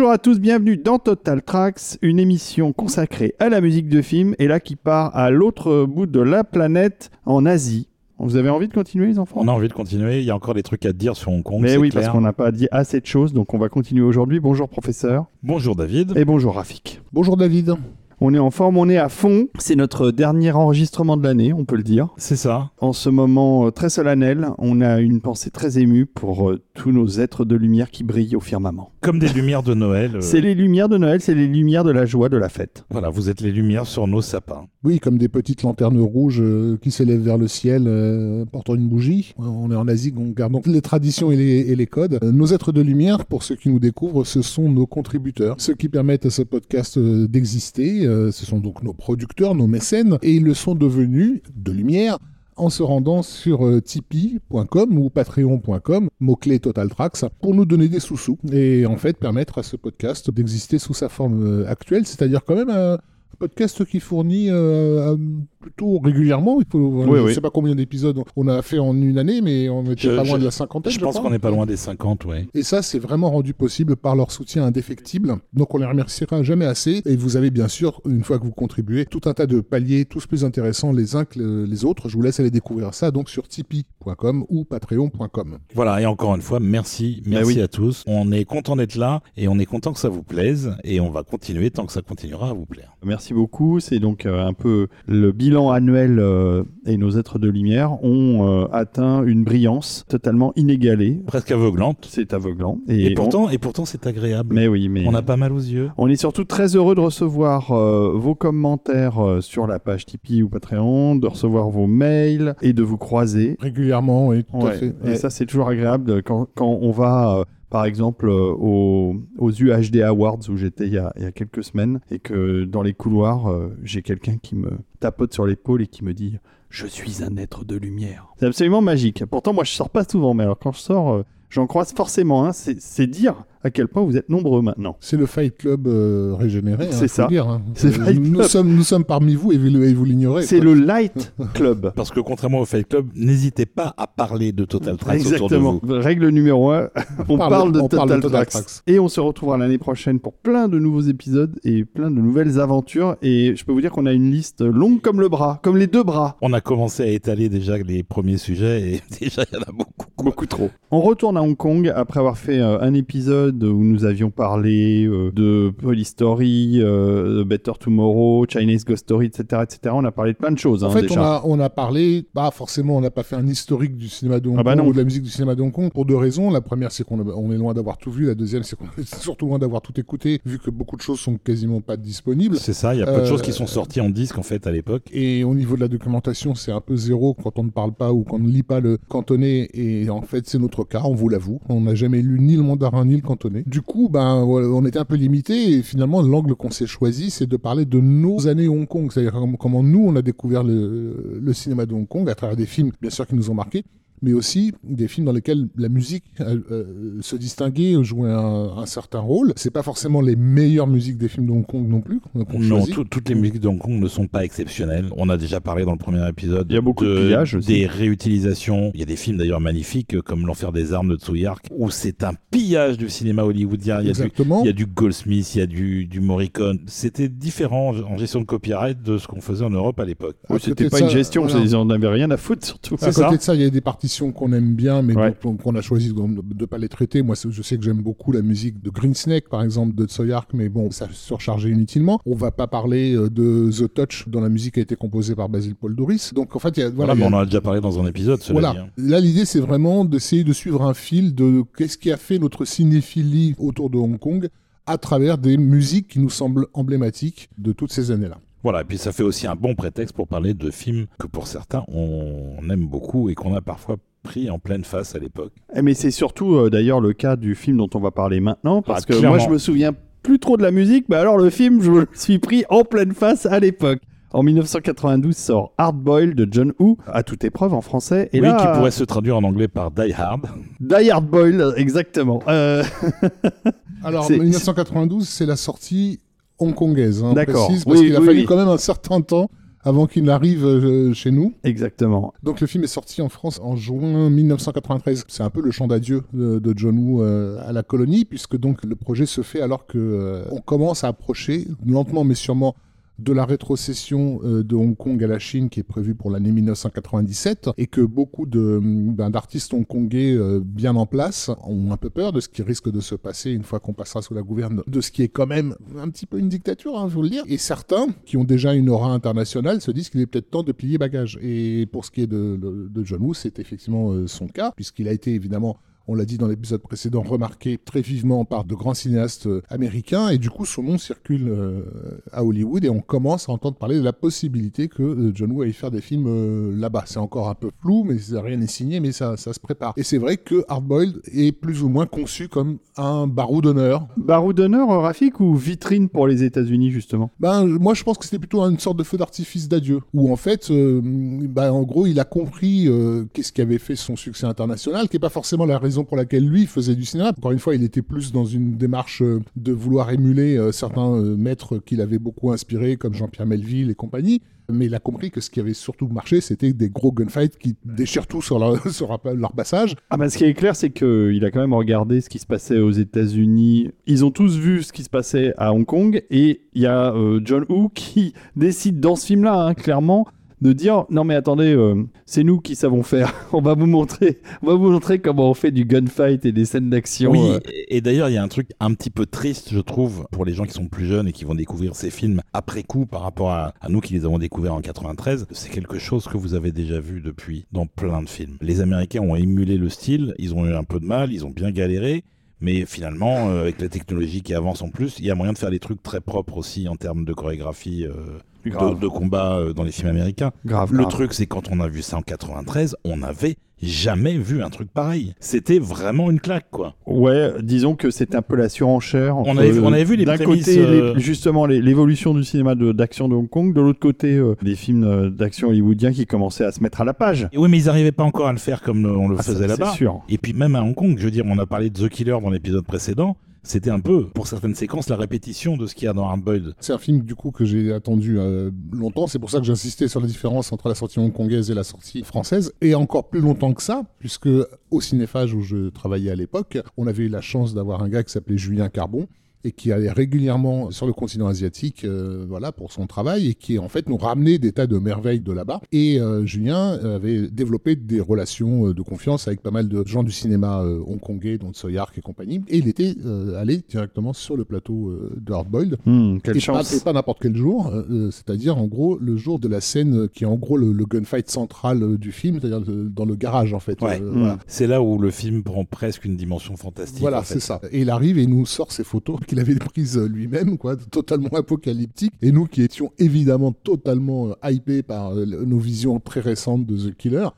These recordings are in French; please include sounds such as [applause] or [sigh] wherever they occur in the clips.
Bonjour à tous, bienvenue dans Total Tracks, une émission consacrée à la musique de film et là qui part à l'autre bout de la planète, en Asie. Vous avez envie de continuer les enfants? On a envie de continuer, il y a encore des trucs à dire sur Hong Kong. Mais oui, clair. parce qu'on n'a pas dit assez de choses, donc on va continuer aujourd'hui. Bonjour professeur Bonjour David. et bonjour Rafik. Bonjour David. On est en forme, on est à fond. C'est notre dernier enregistrement de l'année, on peut le dire. C'est ça. En ce moment euh, très solennel, on a une pensée très émue pour euh, tous nos êtres de lumière qui brillent au firmament. Comme des lumières de Noël. euh, C'est les lumières de Noël, c'est les lumières de la joie de la fête. Voilà, vous êtes les lumières sur nos sapins. Oui, comme des petites lanternes rouges euh, qui s'élèvent vers le ciel euh, portant une bougie. On est en Asie, donc gardons les traditions et les, et les codes. Euh, nos êtres de lumière, pour ceux qui nous découvrent, ce sont nos contributeurs. Ceux qui permettent à ce podcast euh, d'exister, euh, ce sont donc nos producteurs, nos mécènes, et ils le sont devenus de lumière en se rendant sur euh, tipeee.com ou patreon.com, mot-clé Total pour nous donner des sous-sous et en fait permettre à ce podcast d'exister sous sa forme euh, actuelle, c'est-à-dire quand même un podcast qui fournit plutôt régulièrement. Il faut, Oui, je oui. sais pas combien d'épisodes on a fait en une année, mais on était Je- pas loin je- de la cinquantaine. Je je pense qu'on n'est pas loin des 50, ouais. Et ça, c'est vraiment rendu possible par leur soutien indéfectible. Donc, on les remerciera jamais assez. Et vous avez bien sûr, une fois que vous contribuez, tout un tas de paliers, tous plus intéressants les uns que le- les autres. Je vous laisse aller découvrir ça donc sur tipeee.com ou patreon.com. Voilà, et encore une fois, merci, Bah merci oui. à tous. On est content d'être là et on est content que ça vous plaise et on va continuer tant que ça continuera à vous plaire. Merci beaucoup. C'est donc euh, un peu le bilan annuel euh, et nos êtres de lumière ont euh, atteint une brillance totalement inégalée. Presque aveuglante. C'est aveuglant. Et, pourtant, et pourtant, c'est agréable. mais oui, mais On a pas mal aux yeux. On est surtout très heureux de recevoir euh, vos commentaires euh, sur la page Tipeee ou Patreon, de recevoir vos mails et de vous croiser. Régulièrement, oui, tout à Ouais. fait. Et Ouais. ça, c'est toujours agréable quand, quand on va, euh, par exemple, euh, aux, UHD Awards où j'étais il y, a, quelques semaines et que dans les couloirs, euh, j'ai quelqu'un qui me tapote sur l'épaule et qui me dit Je suis un être de lumière. C'est absolument magique. Pourtant, moi, je sors pas souvent, mais alors quand je sors, euh, j'en croise forcément. c'est dire à quel point vous êtes nombreux maintenant. C'est le Fight Club euh, régénéré. hein, C'est ça. Dire, hein. C'est Euh, Fight nous, Club. sommes, nous sommes parmi vous et vous, et vous l'ignorez. C'est le Light Club. [laughs] Parce que contrairement au Fight Club, n'hésitez pas à parler de Total Tracks autour de Exactement. vous. Règle numéro 1, on parle, parle- de, on Total parle de Total Tracks. Tracks. Et on se retrouvera l'année prochaine pour plein de nouveaux épisodes et plein de nouvelles aventures. Et je peux vous dire qu'on a une liste longue comme le bras, comme les deux bras. On a commencé à étaler déjà les premiers sujets et [laughs] déjà il y en a beaucoup. quoi. Beaucoup trop. On retourne à Hong Kong après avoir fait euh, un épisode où nous avions parlé euh, de Polystory, euh, de Better Tomorrow, Chinese Ghost Story, etc., etc. On a parlé de plein de choses En hein, fait, déjà. on a, on a parlé, bah forcément, on n'a pas fait un historique du cinéma de Hong Ah bah Kong non. ou de la musique du cinéma de Hong Kong pour deux raisons. La première, c'est qu'on on est loin d'avoir tout vu. La deuxième, c'est qu'on [laughs] est surtout loin d'avoir tout écouté, vu que beaucoup de choses sont quasiment pas disponibles. C'est ça, il y a peu de Euh, choses qui sont sorties en disque en fait à l'époque. Et au niveau de la documentation, c'est un peu zéro quand on ne parle pas ou qu'on ne lit pas le cantonais. Et en fait, c'est notre cas, on vous l'avoue. On n'a jamais lu ni le mandarin ni le cantonais. Du coup, ben, on était un peu limité. Et finalement, l'angle qu'on s'est choisi, c'est de parler de nos années Hong Kong. C'est-à-dire comment nous, on a découvert le, le cinéma de Hong Kong à travers des films, bien sûr, qui nous ont marqués. Mais aussi des films dans lesquels la musique euh, euh, se distinguait, jouait un, un certain rôle. C'est pas forcément les meilleures musiques des films de Hong Kong non plus qu'on qu'on Non, tout- toutes les musiques de Hong Kong ne sont pas exceptionnelles. On a déjà parlé dans le premier épisode. Il y a beaucoup de pillages aussi. Des réutilisations. Il y a des films d'ailleurs magnifiques euh, comme L'Enfer des armes de Tsuyark où c'est un pillage du cinéma hollywoodien. Il y a du, Exactement. il y a du Goldsmith, il y a du, du Morricone. C'était différent en gestion de copyright de ce qu'on faisait en Europe à l'époque. Oui, C'était de pas ça, une gestion, voilà. on n'avait rien à foutre surtout. À côté ça. de ça, il y a des partitions qu'on aime bien, mais Ouais. qu'on a choisi de ne pas les traiter. Moi, je sais que j'aime beaucoup la musique de Green Snake, par exemple, de Tsoyark, mais bon, ça surchargé inutilement. On va pas parler euh, de The Touch, dont la musique a été composée par Basil Paul Doris. Donc, en fait, y a, Voilà, voilà, il y mais a- on en a déjà parlé dans un épisode, cela voilà. dit, hein. Là, l'idée, c'est vraiment d'essayer de suivre un fil de qu'est-ce qui a fait notre cinéphilie autour de Hong Kong à travers des musiques qui nous semblent emblématiques de toutes ces années-là. Voilà, et puis ça fait aussi un bon prétexte pour parler de films que pour certains on aime beaucoup et qu'on a parfois pris en pleine face à l'époque. Eh, Mais c'est surtout euh, d'ailleurs le cas du film dont on va parler maintenant, parce Ah, que moi je me souviens plus trop de la musique, mais alors le film je me le suis pris en pleine face à l'époque. En 1992 sort Hard Boil de John Woo, à toute épreuve en français. Et oui, là, qui pourrait se traduire en anglais par Die Hard. Die Hard Boil, exactement. Euh, [laughs] Alors, C'est- 1992, c'est la sortie hongkongaise. Hein, D'accord. parce Oui, qu'il a oui, fallu oui. quand même un certain temps avant qu'il n'arrive euh, chez nous. Exactement. Donc le film est sorti en France en juin 1993. C'est un peu le chant d'adieu de, de John Woo euh, à la colonie, puisque donc le projet se fait alors que euh, on commence à approcher lentement mais sûrement de la rétrocession euh, de Hong Kong à la Chine qui est prévue pour l'année 1997 et que beaucoup de, ben, d'artistes hongkongais euh, bien en place ont un peu peur de ce qui risque de se passer une fois qu'on passera sous la gouverne de ce qui est quand même un petit peu une dictature, hein, je vous le dire. Et certains qui ont déjà une aura internationale se disent qu'il est peut-être temps de plier bagage. Et pour ce qui est de, de, de John Woo, c'est effectivement euh, son cas puisqu'il a été évidemment on l'a dit dans l'épisode précédent, remarqué très vivement par de grands cinéastes euh, américains, et du coup son nom circule euh, à Hollywood, et on commence à entendre parler de la possibilité que euh, John Woo aille faire des films là-bas. C'est encore un peu flou, mais rien n'est signé, mais ça, ça se prépare. Et c'est vrai que Hardboiled est plus ou moins conçu comme un barreau d'honneur. Barreau d'honneur, Rafik, ou vitrine pour les États-Unis, justement? Ben, moi je pense que c'était plutôt une sorte de feu d'artifice d'adieu, où en fait, euh, ben, en gros, il a compris euh, qu'est-ce qui avait fait son succès international, qui n'est pas forcément la raison pour laquelle lui faisait du cinéma. Encore une fois, il était plus dans une démarche euh, de vouloir émuler euh, certains euh, maîtres qu'il avait beaucoup inspirés, comme Jean-Pierre Melville et compagnie. Mais il a compris que ce qui avait surtout marché, c'était des gros gunfights qui déchirent tout sur leur, [laughs] passage. Ah bah ce qui est clair, c'est qu'il a quand même regardé ce qui se passait aux États-Unis. Ils ont tous vu ce qui se passait à Hong Kong, et il y a John Woo qui [laughs] décide dans ce film-là, hein, clairement, de dire non mais attendez, euh, c'est nous qui savons faire. [laughs] on va vous montrer, on va vous montrer comment on fait du gunfight et des scènes d'action. Oui, euh. et d'ailleurs, il y a un truc un petit peu triste, je trouve, pour les gens qui sont plus jeunes et qui vont découvrir ces films après coup par rapport à, à nous qui les avons découverts en 93. C'est quelque chose que vous avez déjà vu depuis dans plein de films. Les Américains ont émulé le style, ils ont eu un peu de mal, ils ont bien galéré. Mais finalement, euh, avec la technologie qui avance en plus, il y a moyen de faire des trucs très propres aussi en termes de chorégraphie euh. De, de combat euh, dans les films américains. Grave, Le grave. truc, c'est quand on a vu ça en 93, on n'avait jamais vu un truc pareil. C'était vraiment une claque, quoi. Ouais, disons que c'est un peu la surenchère. On avait on avait vu les D'un côté, euh, les- justement, les- l'évolution du cinéma d'action de, Hong Kong, de l'autre côté, euh, des films euh, d'action hollywoodiens qui commençaient à se mettre à la page. Et oui, mais ils n'arrivaient pas encore à le faire comme euh, on le Ah, faisait c'est là-bas. sûr. Et puis même à Hong Kong, je veux dire, on a parlé de The Killer dans l'épisode précédent. C'était un peu, pour certaines séquences, la répétition de ce qu'il y a dans Hardboiled. C'est un film du coup que j'ai attendu euh, longtemps. C'est pour ça que j'insistais sur la différence entre la sortie hongkongaise et la sortie française. Et encore plus longtemps que ça, puisque au cinéphage où je travaillais à l'époque, on avait eu la chance d'avoir un gars qui s'appelait Julien Carbon et qui allait régulièrement sur le continent asiatique, euh, voilà, pour son travail, et qui en fait nous ramenait des tas de merveilles de là-bas. Et euh, Julien avait développé des relations euh, de confiance avec pas mal de gens du cinéma euh, hongkongais, dont Tsui Hark et compagnie. Et il était euh, allé directement sur le plateau euh, de Hardboiled Hmm, quelle et chance. Pas, et pas n'importe quel jour, c'est-à-dire en gros le jour de la scène qui est en gros le, le gunfight central du film, c'est-à-dire dans le garage en fait. Ouais. Euh, Mm. voilà. C'est là où le film prend presque une dimension fantastique. Voilà, en fait. c'est ça. Et il arrive et il nous sort ces photos qu'il avait prises euh, lui-même, quoi, totalement apocalyptiques. Et nous qui étions évidemment totalement euh, hypés par euh, nos visions très récentes de The Killer.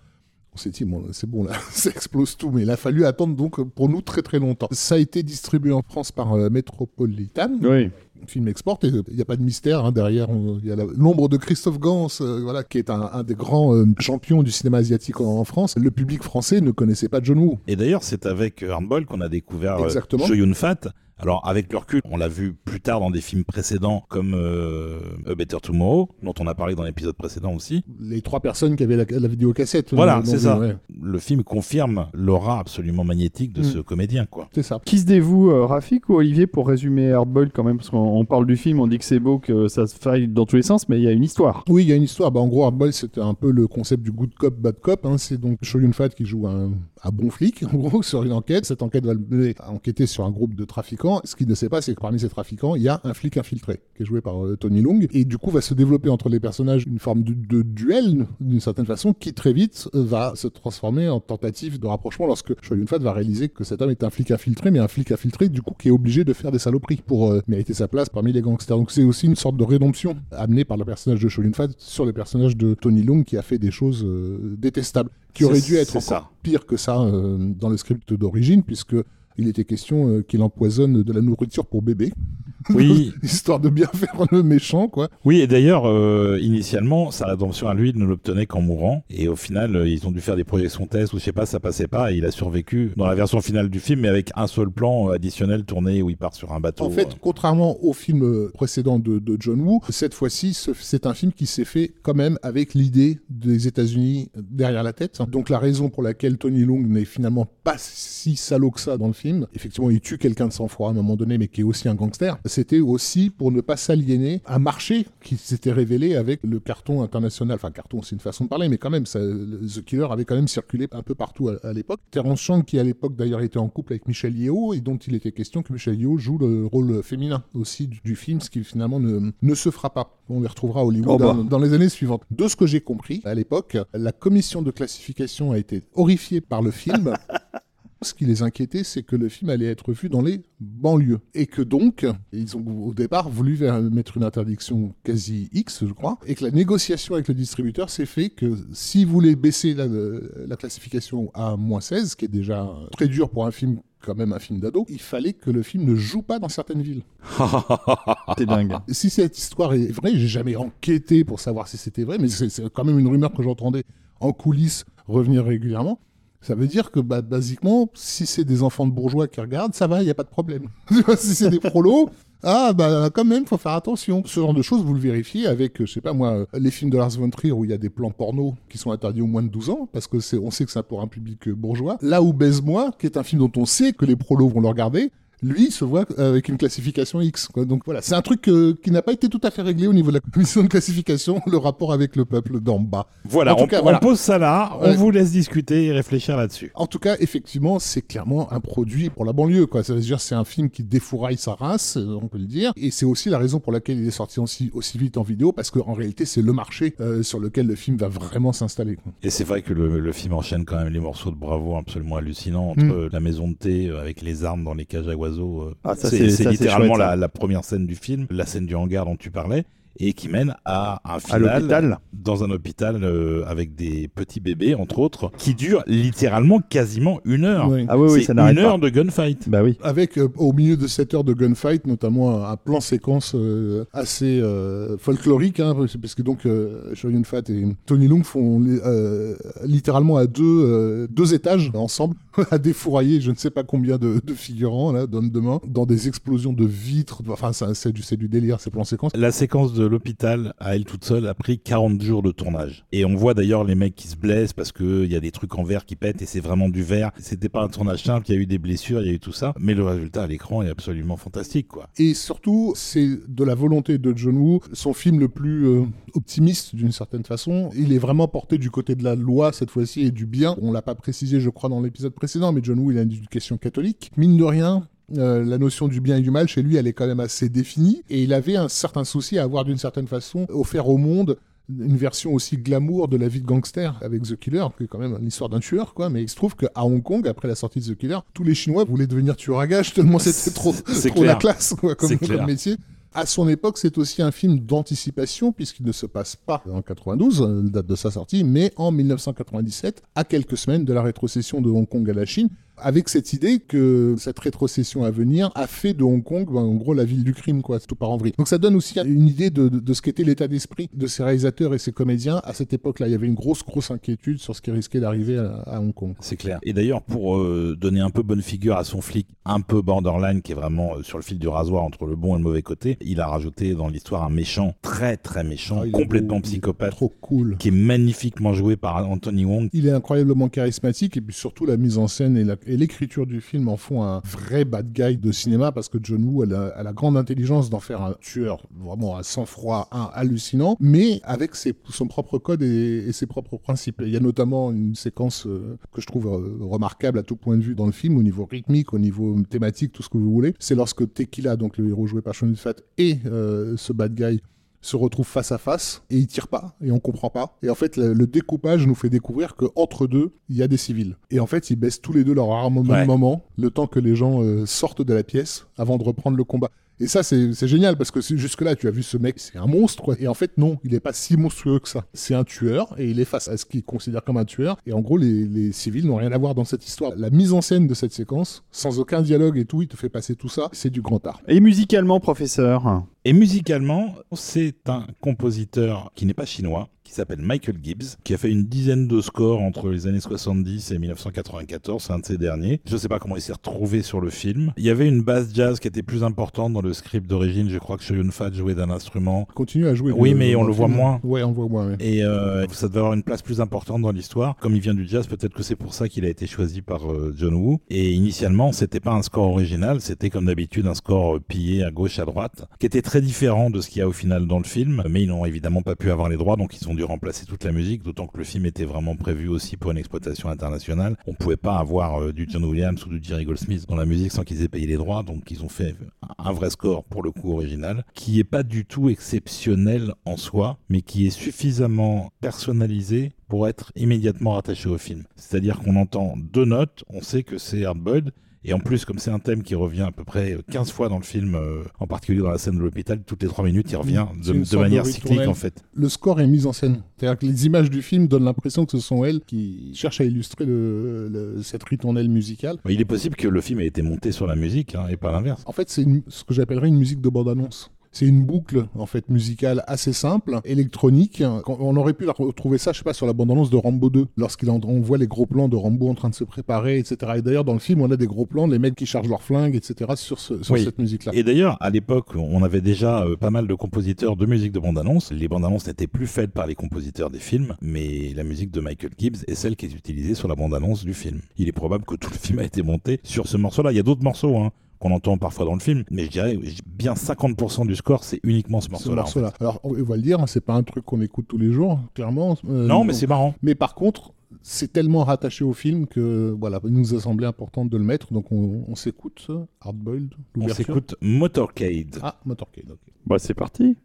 On s'est dit, bon, c'est bon, là, [laughs] ça explose tout, mais il a fallu attendre donc euh, pour nous très très longtemps. Ça a été distribué en France par euh, Metropolitan, Oui. film export et il n'y a pas de mystère hein, derrière il y a l'ombre de Christophe Gans euh, voilà qui est un, un des grands euh, champions du cinéma asiatique en, en France le public français ne connaissait pas John Woo Et d'ailleurs, c'est avec euh, Hardboiled qu'on a découvert euh, Exactement. Cho Yun-fat. Alors, avec le recul, on l'a vu plus tard dans des films précédents comme euh, A Better Tomorrow, dont on a parlé dans l'épisode précédent aussi. les trois personnes qui avaient la, la vidéocassette Voilà, c'est ça. ouais, Le film confirme l'aura absolument magnétique de Mm. ce comédien, quoi. c'est ça Qui se dévoue, euh, Rafik ou Olivier, pour résumer Hardboiled quand même Parce qu'on on parle du film, on dit que c'est beau, que ça se faille dans tous les sens, mais il y a une histoire. oui il y a une histoire bah, en gros Hardboiled c'était un peu le concept du good cop bad cop hein. c'est donc Cho Yun-fat qui joue un, un bon flic [laughs] en gros sur une enquête cette enquête va le mener à enquêter sur un groupe de trafiquants ce qu'il ne sait pas c'est que parmi ces trafiquants il y a un flic infiltré qui est joué par euh, Tony Long et du coup va se développer entre les personnages une forme de, de duel d'une certaine façon qui très vite euh, va se transformer en tentative de rapprochement lorsque Cho Yun-fat va réaliser que cet homme est un flic infiltré mais un flic infiltré du coup qui est obligé de faire des saloperies pour euh, mériter sa place parmi les gangsters donc c'est aussi une sorte de rédemption amenée par le personnage de Cho Yun-fat sur le personnage de Tony Long qui a fait des choses euh, détestables qui aurait dû être c'est encore ça. pire que ça dans le script d'origine puisque il était question euh, qu'il empoisonne de la nourriture pour bébé Oui. [laughs] Histoire de bien faire le méchant, quoi. Oui, et d'ailleurs, euh, initialement, sa rédemption à lui, il ne l'obtenait qu'en mourant. Et au final, euh, ils ont dû faire des projections tests ou je sais pas, ça passait pas. Et il a survécu dans la version finale du film, mais avec un seul plan additionnel tourné où il part sur un bateau. En fait, euh. contrairement au film précédent de, de John Woo, cette fois-ci, ce- c'est un film qui s'est fait quand même avec l'idée des États-Unis derrière la tête. Donc la raison pour laquelle Tony Leung n'est finalement pas si salaud que ça dans le film, effectivement, il tue quelqu'un de sang-froid à un moment donné, mais qui est aussi un gangster, c'était aussi pour ne pas s'aliéner un marché qui s'était révélé avec le carton international. Enfin, carton, c'est une façon de parler, mais quand même, ça, The Killer avait quand même circulé un peu partout à, à l'époque. Terence Chang, qui à l'époque d'ailleurs était en couple avec Michelle Yeoh, et dont il était question que Michelle Yeoh joue le rôle féminin aussi du, du film, ce qui finalement ne, ne se fera pas. On les retrouvera à Hollywood Oh bah. dans, dans les années suivantes. De ce que j'ai compris, à l'époque, la commission de classification a été horrifiée par le film. [laughs] Ce qui les inquiétait, c'est que le film allait être vu dans les banlieues. Et que donc, ils ont au départ voulu mettre une interdiction quasi X, je crois, et que la négociation avec le distributeur s'est fait que s'ils voulaient baisser la, la classification à moins 16, ce qui est déjà très dur pour un film quand même un film d'ado, il fallait que le film ne joue pas dans certaines villes. [laughs] C'est dingue. Si cette histoire est vraie, j'ai jamais enquêté pour savoir si c'était vrai, mais c'est quand même une rumeur que j'entendais en coulisses revenir régulièrement. Ça veut dire que, bah, basiquement, si c'est des enfants de bourgeois qui regardent, ça va, il n'y a pas de problème. [laughs] si c'est des prolos, ah, bah, quand même, faut faire attention. Ce genre de choses, vous le vérifiez avec, euh, je sais pas moi, euh, les films de Lars von Trier où il y a des plans porno qui sont interdits aux moins de 12 ans, parce que c'est, on sait que c'est pour un public euh, bourgeois. Là où Baise-moi, qui est un film dont on sait que les prolos vont le regarder, lui se voit avec une classification X. Quoi. Donc voilà, c'est un truc euh, qui n'a pas été tout à fait réglé au niveau de la commission de classification, [laughs] le rapport avec le peuple d'en bas. Voilà, En tout on, cas, on voilà. pose ça là, on Ouais. vous laisse discuter et réfléchir là-dessus. En tout cas, effectivement, c'est clairement un produit pour la banlieue. Quoi. Ça veut dire c'est un film qui défouraille sa race, euh, on peut le dire. Et c'est aussi la raison pour laquelle il est sorti aussi, aussi vite en vidéo, parce qu'en réalité, c'est le marché euh, sur lequel le film va vraiment s'installer. Et c'est vrai que le, le film enchaîne quand même les morceaux de bravo absolument hallucinants entre Mm. euh, la maison de thé avec les armes dans les cages à oiseaux. Euh, Ah, c'est littéralement chouette, la, la première scène du film, la scène du hangar dont tu parlais, et qui mène à un À final l'hôpital. dans un hôpital euh, avec des petits bébés entre autres, qui dure littéralement quasiment une heure. Ah oui, oui, ça une pas. heure de gunfight. Bah oui. Avec euh, au milieu de cette heure de gunfight, notamment un, plan séquence euh, assez euh, folklorique, hein, parce que donc euh, Shoyun Fat et Tony Leung font euh, littéralement à deux, euh, deux étages ensemble, [laughs] à défourailler je ne sais pas combien de, de figurants, là, d'hommes de main, dans des explosions de vitres. Enfin, ça, c'est du, c'est du délire, ces plans séquences. La séquence de l'hôpital à elle toute seule a pris 40 jours de tournage. Et on voit d'ailleurs les mecs qui se blessent parce qu'il y a des trucs en verre qui pètent et c'est vraiment du verre. C'était pas un tournage simple, il y a eu des blessures, il y a eu tout ça. Mais le résultat à l'écran est absolument fantastique, quoi. Et surtout, c'est de la volonté de John Woo, son film le plus euh, optimiste d'une certaine façon. Il est vraiment porté du côté de la loi cette fois-ci et du bien. On l'a pas précisé, je crois, dans l'épisode précédent, mais John Woo, il a une éducation catholique. Mine de rien. Euh, la notion du bien et du mal chez lui, elle est quand même assez définie, et il avait un certain souci à avoir d'une certaine façon offert au monde une version aussi glamour de la vie de gangster avec The Killer, qui est quand même l'histoire d'un tueur, quoi. Mais il se trouve qu'à Hong Kong, après la sortie de The Killer, tous les Chinois voulaient devenir tueurs à gages tellement c'était trop, la classe, quoi, comme, comme métier. À son époque, c'est aussi un film d'anticipation, puisqu'il ne se passe pas en 92, euh, date de sa sortie, mais en 1997, à quelques semaines de la rétrocession de Hong Kong à la Chine, avec cette idée que cette rétrocession à venir a fait de Hong Kong, ben, en gros, la ville du crime, quoi, tout part en vrille. Donc ça donne aussi une idée de, de- de ce qu'était l'état d'esprit de ces réalisateurs et ces comédiens à cette époque-là. Il y avait une grosse, grosse inquiétude sur ce qui risquait d'arriver à, à Hong Kong. C'est clair. Et d'ailleurs, pour euh, donner un peu bonne figure à son flic, un peu borderline, qui est vraiment euh, sur le fil du rasoir entre le bon et le mauvais côté, il a rajouté dans l'histoire un méchant, très très méchant, Ah, complètement beau, psychopathe, Trop cool. qui est magnifiquement joué par Anthony Wong. Il est incroyablement charismatique et puis surtout la mise en scène et la- et l'écriture du film en font un vrai bad guy de cinéma parce que John Woo a la, grande intelligence d'en faire un tueur vraiment à sang-froid, hallucinant, mais avec son propre code et, et ses propres principes. Il y a notamment une séquence euh, que je trouve euh, remarquable à tout point de vue dans le film, au niveau rythmique, au niveau thématique, tout ce que vous voulez. C'est lorsque Tequila, donc le héros joué par Sean Fat, et euh, ce bad guy se retrouvent face à face et ils tirent pas et on comprend pas. Et en fait, le, le découpage nous fait découvrir que entre deux, il y a des civils. Et en fait, ils baissent tous les deux leur arme au même Ouais. moment, le temps que les gens euh, sortent de la pièce avant de reprendre le combat. Et ça, c'est c'est génial parce que c'est- jusque-là, tu as vu ce mec, c'est un monstre, quoi. Et en fait, non, il est pas si monstrueux que ça. C'est un tueur et il est face à ce qu'il considère comme un tueur. Et en gros, les, les civils n'ont rien à voir dans cette histoire. La mise en scène de cette séquence, sans aucun dialogue et tout, il te fait passer tout ça, c'est du grand art. Et musicalement, professeur Et musicalement, c'est un compositeur qui n'est pas chinois, qui s'appelle Michael Gibbs, qui a fait une dizaine de scores entre les années 70 et 1994, c'est un de ses derniers. Je sais pas comment il s'est retrouvé sur le film. Il y avait une basse jazz qui était plus importante dans le script d'origine, je crois que Shoyun Fat jouait d'un instrument. Continue à jouer. Oui, mais on le voit moins. Ouais, on le voit moins, ouais. Et euh, ça devait avoir une place plus importante dans l'histoire. Comme il vient du jazz, peut-être que c'est pour ça qu'il a été choisi par euh, John Woo. Et initialement, c'était pas un score original, c'était comme d'habitude un score euh, pillé à gauche, à droite, qui était très différent de ce qu'il y a au final dans le film. Mais ils n'ont évidemment pas pu avoir les droits, donc ils ont dû remplacer toute la musique, d'autant que le film était vraiment prévu aussi pour une exploitation internationale. On pouvait pas avoir euh, du John Williams ou du Jerry Goldsmith dans la musique sans qu'ils aient payé les droits, donc ils ont fait un vrai score pour le coup original, qui est pas du tout exceptionnel en soi, mais qui est suffisamment personnalisé pour être immédiatement rattaché au film. C'est-à-dire qu'on entend deux notes, on sait que c'est Hardboiled, et en plus, comme c'est un thème qui revient à peu près 15 fois dans le film, euh, en particulier dans la scène de l'hôpital, toutes les 3 minutes, il revient de, manière cyclique en fait. Le score est mis en scène. C'est-à-dire que les images du film donnent l'impression que ce sont elles qui cherchent à illustrer le, le- cette ritournelle musicale. Il est possible que le film ait été monté sur la musique hein, et pas l'inverse. En fait, c'est ce que j'appellerais une musique de bande-annonce. C'est une boucle en fait musicale assez simple, électronique. On aurait pu la retrouver ça, je sais pas, sur la bande-annonce de Rambo 2, lorsqu'il on voit les gros plans de Rambo en train de se préparer, etc. Et d'ailleurs, dans le film, on a des gros plans, les mecs qui chargent leurs flingues, etc. sur, ce- sur Oui. cette musique-là. Et d'ailleurs, à l'époque, on avait déjà euh, pas mal de compositeurs de musique de bande-annonce. Les bandes-annonces n'étaient plus faites par les compositeurs des films, mais la musique de Michael Gibbs est celle qui est utilisée sur la bande-annonce du film. Il est probable que tout le film a été monté sur ce morceau-là. Il y a d'autres morceaux hein, qu'on entend parfois dans le film, mais je dirais bien 50% du score, c'est uniquement ce Ce morceau-là. en. Alors, on va le dire, hein, c'est pas un truc qu'on écoute tous les jours, clairement. Euh. Non, mais c'est marrant. Mais par contre, c'est tellement rattaché au film que voilà, il nous a semblé important de le mettre. Donc on, on s'écoute Hardboiled, On s'écoute Motorcade. Ah, Motorcade. ok. Bah, c'est parti.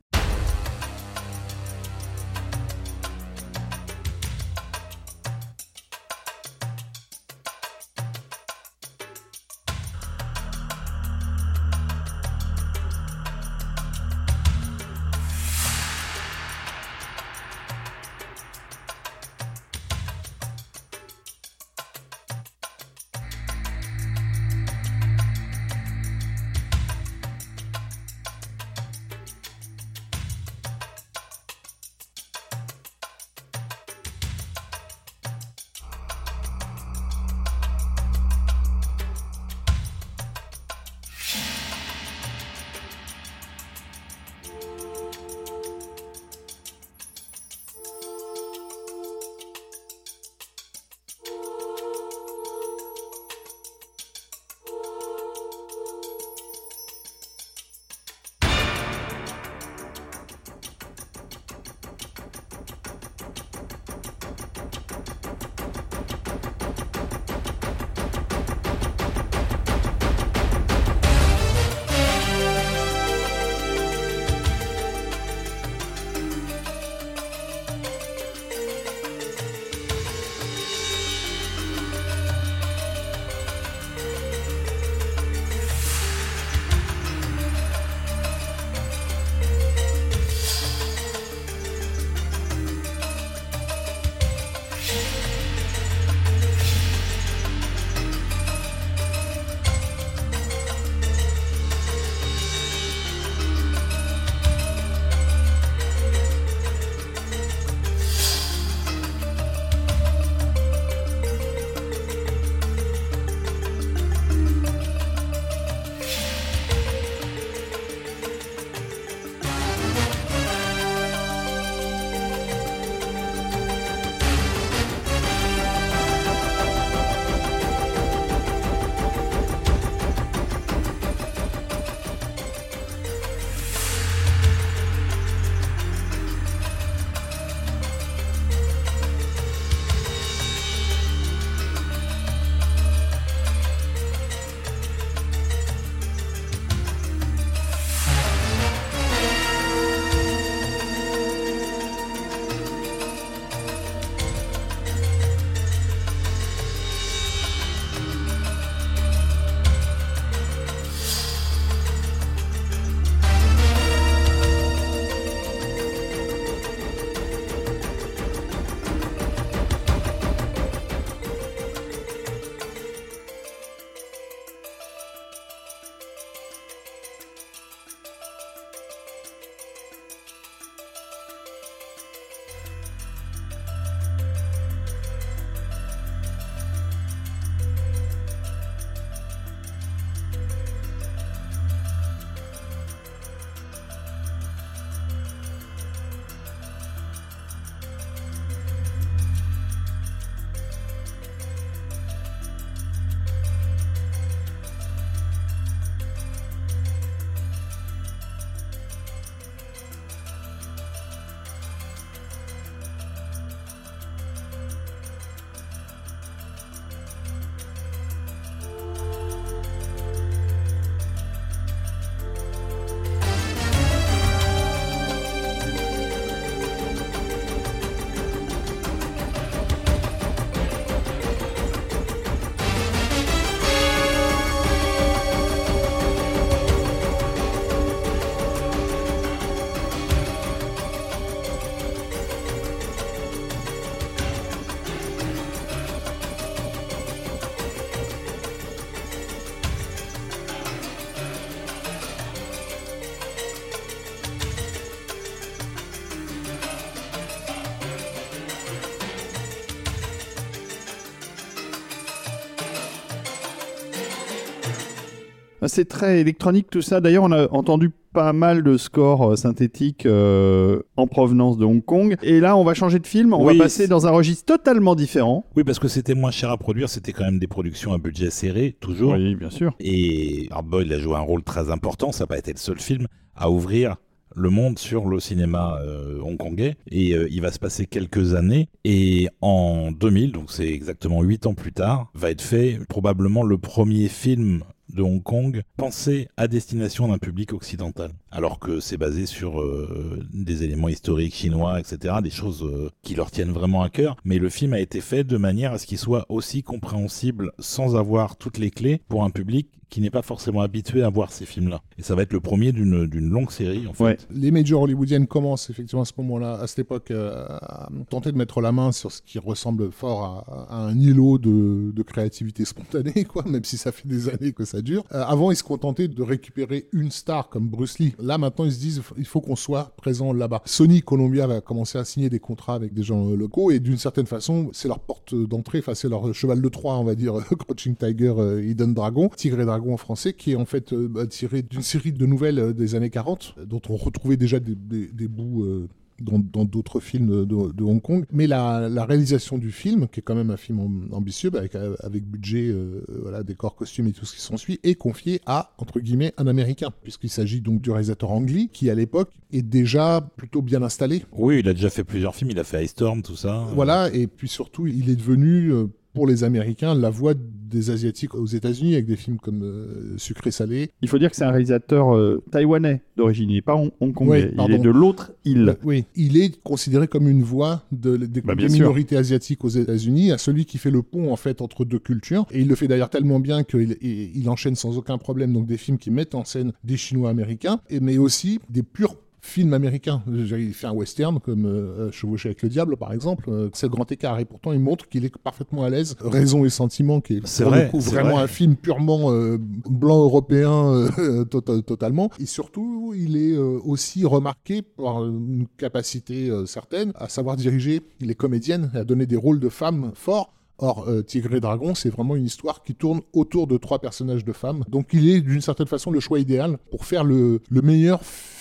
C'est très électronique tout ça. D'ailleurs, on a entendu pas mal de scores euh, synthétiques euh, en provenance de Hong Kong. Et là, on va changer de film. On Oui, va passer dans un registre totalement différent. Oui, parce que c'était moins cher à produire, c'était quand même des productions à budget serré, toujours. Oui, bien sûr. Et Hard Boiled a joué un rôle très important, ça n'a pas été le seul film à ouvrir le monde sur le cinéma euh, hongkongais. Et euh, il va se passer quelques années. Et en 2000, donc c'est exactement 8 ans plus tard, va être fait probablement le premier film de Hong Kong pensé à destination d'un public occidental. Alors que c'est basé sur euh, des éléments historiques chinois, etc., des choses euh, qui leur tiennent vraiment à cœur. Mais le film a été fait de manière à ce qu'il soit aussi compréhensible sans avoir toutes les clés pour un public qui n'est pas forcément habitué à voir ces films-là. Et ça va être le premier d'une d'une longue série, en fait. Ouais. Les majors hollywoodiennes commencent effectivement à ce moment-là, à cette époque, euh, à tenter de mettre la main sur ce qui ressemble fort à, à un îlot de, de créativité spontanée, quoi, même si ça fait des années que ça dure. Euh, avant, ils se contentaient de récupérer une star comme Bruce Lee. Là, maintenant, ils se disent, il faut qu'on soit présent là-bas. Sony Columbia va commencer à signer des contrats avec des gens euh, locaux et d'une certaine façon, c'est leur porte d'entrée, enfin, c'est leur cheval de Troie, on va dire, [laughs] Crouching Tiger, Hidden Dragon, Tigre et Dragon en français, qui est en fait euh, bah, tiré d'une série de nouvelles euh, des années 40, euh, dont on retrouvait déjà des, des- des bouts euh, dans d'autres films de, de Hong Kong. Mais la, la réalisation du film, qui est quand même un film am- ambitieux, bah, avec, avec budget, euh, voilà, décors, costumes et tout ce qui s'ensuit, est confié à, entre guillemets, un Américain, puisqu'il s'agit donc du réalisateur Ang Lee, qui à l'époque est déjà plutôt bien installé. Oui, il a déjà fait plusieurs films, il a fait Ice Storm, tout ça. Voilà, et puis surtout, il est devenu, pour les Américains, la voix des Asiatiques aux États-Unis, avec des films comme euh, Sucré Salé. Il faut dire que c'est un réalisateur euh, taïwanais d'origine. Il n'est pas hong- hongkongais. Ouais, il est de l'autre île. Oui, il est considéré comme une voix de, des, Bah, des sûr. minorités asiatiques aux États-Unis, à celui qui fait le pont en fait entre deux cultures. Et il le fait d'ailleurs tellement bien qu'il il, il enchaîne sans aucun problème donc des films qui mettent en scène des Chinois américains, et, mais aussi des purs films américains. Il fait un western comme euh, Chevaucher avec le diable par exemple. Euh, c'est le grand écart et pourtant il montre qu'il est parfaitement à l'aise. Raison et sentiment qui est C'est pour vrai, le coup c'est vraiment vrai. un film purement euh, blanc européen euh, [laughs] tota- totalement. Et surtout, il est euh, aussi remarqué par une capacité euh, certaine à savoir diriger. Il est comédienne, et à donner des rôles de femmes forts. Or, euh, Tigre et Dragon, c'est vraiment une histoire qui tourne autour de trois personnages de femmes. Donc, il est d'une certaine façon le choix idéal pour faire le, le meilleur film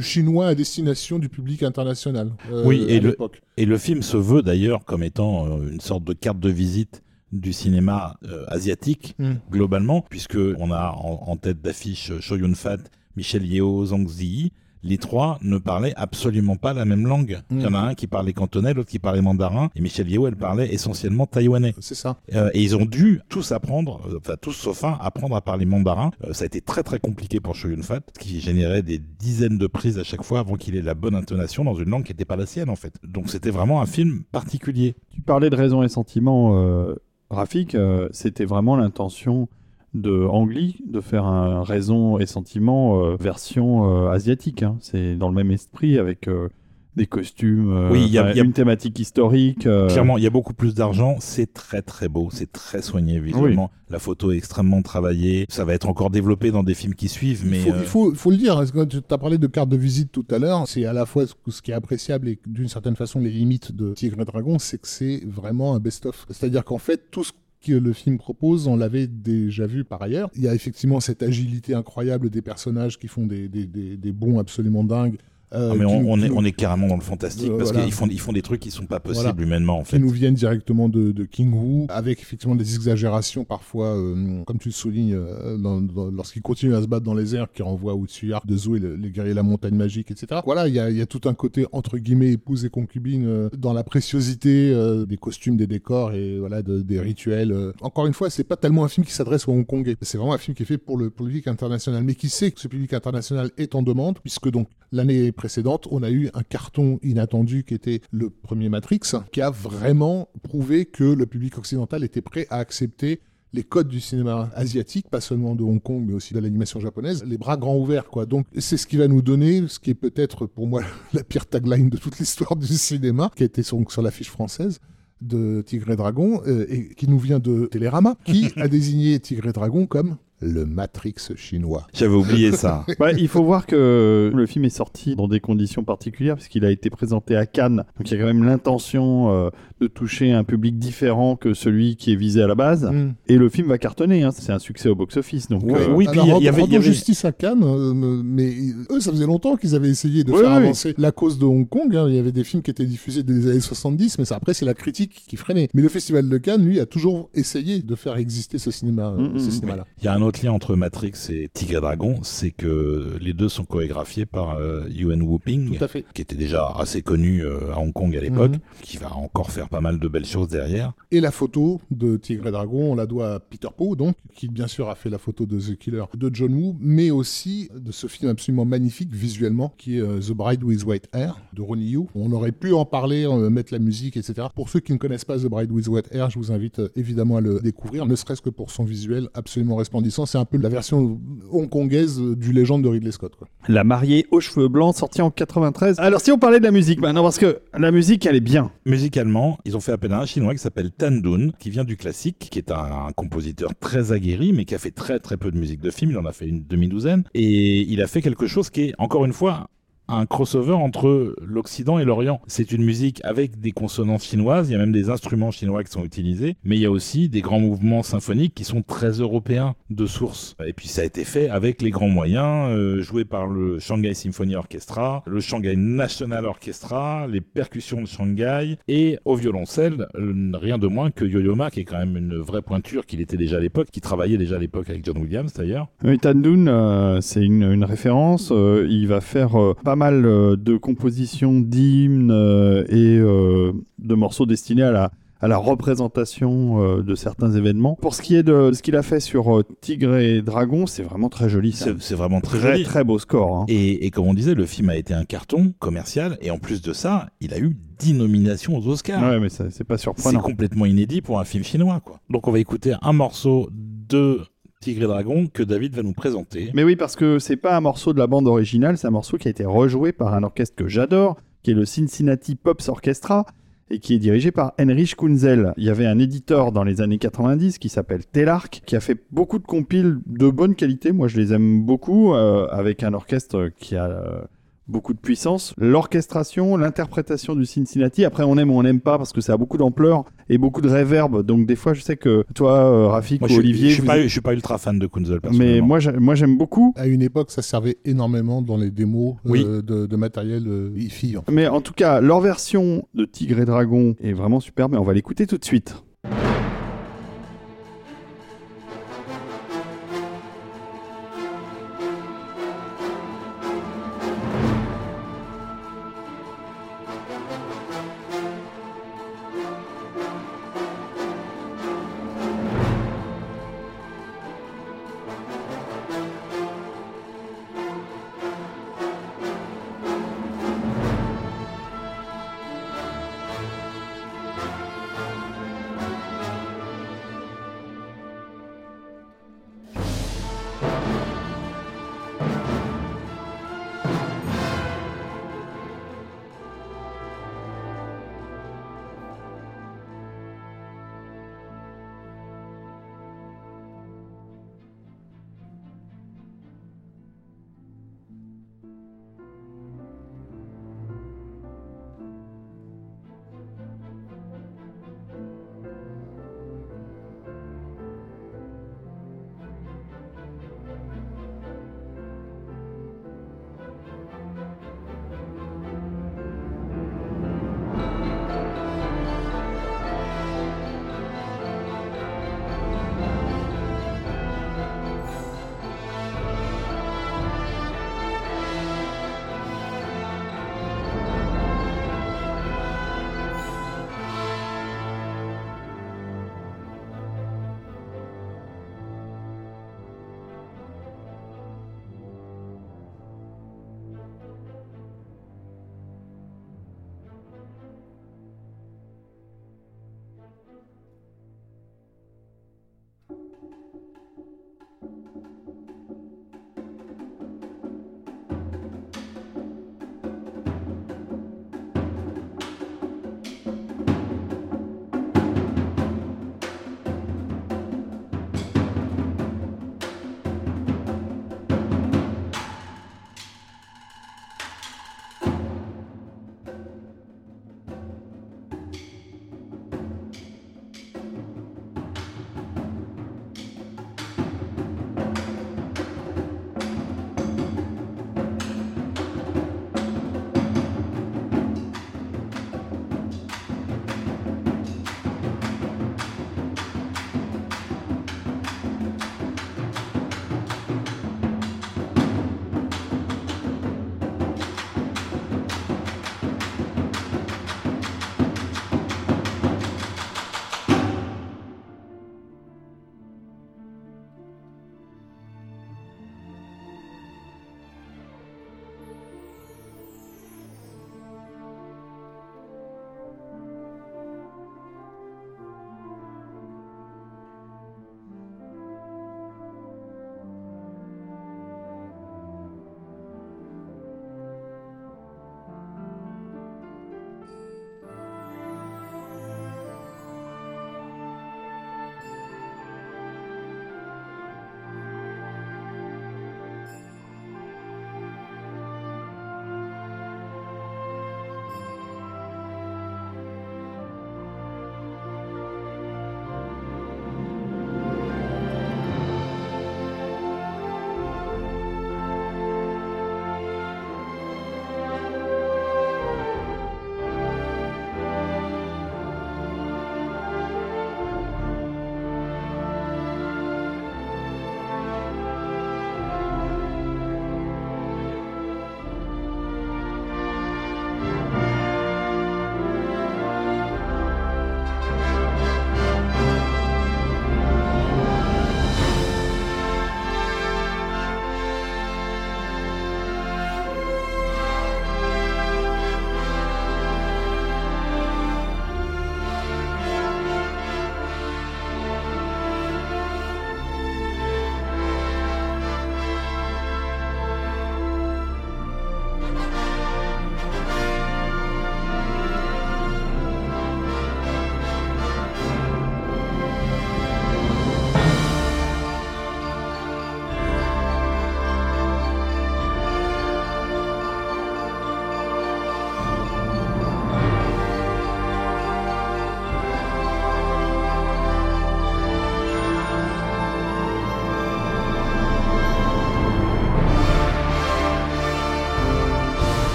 chinois à destination du public international. euh, Oui, et le- l'époque. Et le film se veut d'ailleurs comme étant euh, une sorte de carte de visite du cinéma euh, asiatique Mm. globalement, puisque on a en, en tête d'affiche Cho Yun Fat, Michel Yeo, Zhang Ziyi. Les trois ne parlaient absolument pas la même langue. Il y en a un qui parlait cantonais, l'autre qui parlait mandarin, et Michel Yeo, elle parlait essentiellement taïwanais. C'est ça. Euh, et ils ont dû tous apprendre, euh, enfin tous sauf un, apprendre à parler mandarin. Euh, ça a été très très compliqué pour Cho Yun Fat, qui générait des dizaines de prises à chaque fois avant qu'il ait la bonne intonation dans une langue qui n'était pas la sienne en fait. Donc c'était vraiment un film particulier. Tu parlais de raison et sentiment, euh, Rafik. euh, C'était vraiment l'intention de Ang Lee de faire un raison et sentiment euh, version euh, asiatique. hein. C'est dans le même esprit avec euh, des costumes, euh, Oui, il y a- y a- une thématique historique. euh, Clairement, il y a beaucoup plus d'argent, c'est très très beau, c'est très soigné visuellement. La photo est extrêmement travaillée, ça va être encore développé dans des films qui suivent, mais il, faut, euh, il faut, faut le dire, parce que tu as parlé de carte de visite tout à l'heure, c'est à la fois ce, ce qui est appréciable et d'une certaine façon les limites de Tigre et Dragon, c'est que c'est vraiment un best-of. C'est-à-dire qu'en fait, tout ce que le film propose, on l'avait déjà vu par ailleurs. Il y a effectivement cette agilité incroyable des personnages qui font des, bonds absolument dingues. Euh, ah, mais qui- on, on qui- est, on est carrément dans le fantastique Euh, parce voilà. qu'ils font, ils font des trucs qui sont pas possibles Voilà. humainement en qui fait. nous viennent directement de, de King Wu, avec effectivement des exagérations parfois, euh, comme tu le soulignes, euh, dans- dans- lorsqu'il continue à se battre dans les airs, qui renvoie au Tsuyark de Zou et le- les guerriers de la montagne magique, etc. Voilà, il y a, il y a tout un côté entre guillemets épouse et concubine euh, dans la préciosité euh, des costumes, des décors et voilà de- des rituels. Encore une fois, c'est pas tellement un film qui s'adresse aux Hongkongais, c'est vraiment un film qui est fait pour le public international, mais qui sait que ce public international est en demande, puisque donc l'année précédente, on a eu un carton inattendu qui était le premier Matrix, qui a vraiment prouvé que le public occidental était prêt à accepter les codes du cinéma asiatique, pas seulement de Hong Kong, mais aussi de l'animation japonaise, les bras grands ouverts, quoi. Donc, c'est ce qui va nous donner, ce qui est peut-être pour moi [laughs] la pire tagline de toute l'histoire du cinéma, qui a été sur, l'affiche française de Tigre et Dragon, euh, et qui nous vient de Télérama, qui a désigné Tigre et Dragon comme le Matrix chinois. J'avais oublié ça. Ouais, [laughs] il faut voir que le film est sorti dans des conditions particulières puisqu'il a été présenté à Cannes. Donc il y a quand même l'intention euh, toucher un public différent que celui qui est visé à la base. Mm. Et le film va cartonner. hein. C'est un succès au box-office. Donc Ouais, euh, oui, puis Alors, il y avait- avait- justice à Cannes, euh, mais eux, ça faisait longtemps qu'ils avaient essayé de Oui, faire oui. avancer la cause de Hong Kong. hein. Il y avait des films qui étaient diffusés dès les années 70, mais ça, après, c'est la critique qui freinait. Mais le Festival de Cannes, lui, a toujours essayé de faire exister ce cinéma, euh, Mm, mm, ce mm. cinéma-là. Il y a un autre lien entre Matrix et Tigre Dragon, c'est que les deux sont chorégraphiés par euh, Yuen Whooping, qui était déjà assez connu euh, à Hong Kong à l'époque, qui va encore faire pas mal de belles choses derrière. Et la photo de Tigre et Dragon, on la doit à Peter Poe, donc, qui bien sûr a fait la photo de The Killer de John Woo, mais aussi de ce film absolument magnifique visuellement, qui est euh, The Bride with White Hair de Ronnie Yu. On aurait pu en parler, euh, mettre la musique, etc. Pour ceux qui ne connaissent pas The Bride with White Hair, je vous invite euh, évidemment à le découvrir, ne serait-ce que pour son visuel absolument resplendissant. C'est un peu la version hongkongaise du légende de Ridley Scott. Quoi. La mariée aux cheveux blancs, sortie en 93. Alors, si on parlait de la musique maintenant, parce que la musique, elle est bien. Musicalement, ils ont fait appel à un chinois qui s'appelle Tan Dun, qui vient du classique, qui est un, un compositeur très aguerri, mais qui a fait très très peu de musique de film. Il en a fait une demi-douzaine. Et il a fait quelque chose qui est, encore une fois, un crossover entre l'Occident et l'Orient. C'est une musique avec des consonances chinoises, il y a même des instruments chinois qui sont utilisés, mais il y a aussi des grands mouvements symphoniques qui sont très européens de source. Et puis ça a été fait avec les grands moyens, euh, joué par le Shanghai Symphony Orchestra, le Shanghai National Orchestra, les percussions de Shanghai, et au violoncelle, euh, rien de moins que Yo-Yo Ma, qui est quand même une vraie pointure qu'il était déjà à l'époque, qui travaillait déjà à l'époque avec John Williams d'ailleurs. Oui, Tandun, euh, c'est une, une référence. euh, il va faire euh, pas mal euh, de compositions d'hymnes euh, et euh, de morceaux destinés à la, à la représentation euh, de certains événements. Pour ce qui est de ce qu'il a fait sur euh, Tigre et Dragon, c'est vraiment très joli. C'est C'est c'est vraiment très, très, joli. très beau score. hein. Et, et comme on disait, le film a été un carton commercial, et en plus de ça, il a eu 10 nominations aux Oscars. Ouais, mais ça- c'est pas C'est surprenant. complètement inédit pour un film chinois, quoi. Donc on va écouter un morceau de Tigre et Dragon que David va nous présenter. Mais oui, parce que c'est pas un morceau de la bande originale, c'est un morceau qui a été rejoué par un orchestre que j'adore, qui est le Cincinnati Pops Orchestra, et qui est dirigé par Heinrich Kunzel. Il y avait un éditeur dans les années 90 qui s'appelle Telarc, qui a fait beaucoup de compiles de bonne qualité. Moi, je les aime beaucoup, euh, avec un orchestre qui a euh, beaucoup de puissance. L'orchestration, l'interprétation du Cincinnati, après on aime ou on n'aime pas, parce que ça a beaucoup d'ampleur et beaucoup de réverb. Donc des fois, je sais que toi, euh, Rafik Moi, ou Olivier, je suis vous pas, êtes- je suis pas ultra fan de Kunzel, mais moi, j'ai- moi j'aime beaucoup. À une époque, ça servait énormément dans les démos euh, de, de matériel euh, hi-fi. en fait. Mais en tout cas, leur version de Tigre et Dragon est vraiment superbe et on va l'écouter tout de suite.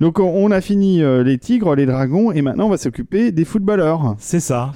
Donc on, a fini euh, les tigres, les dragons, et maintenant on va s'occuper des footballeurs. C'est ça.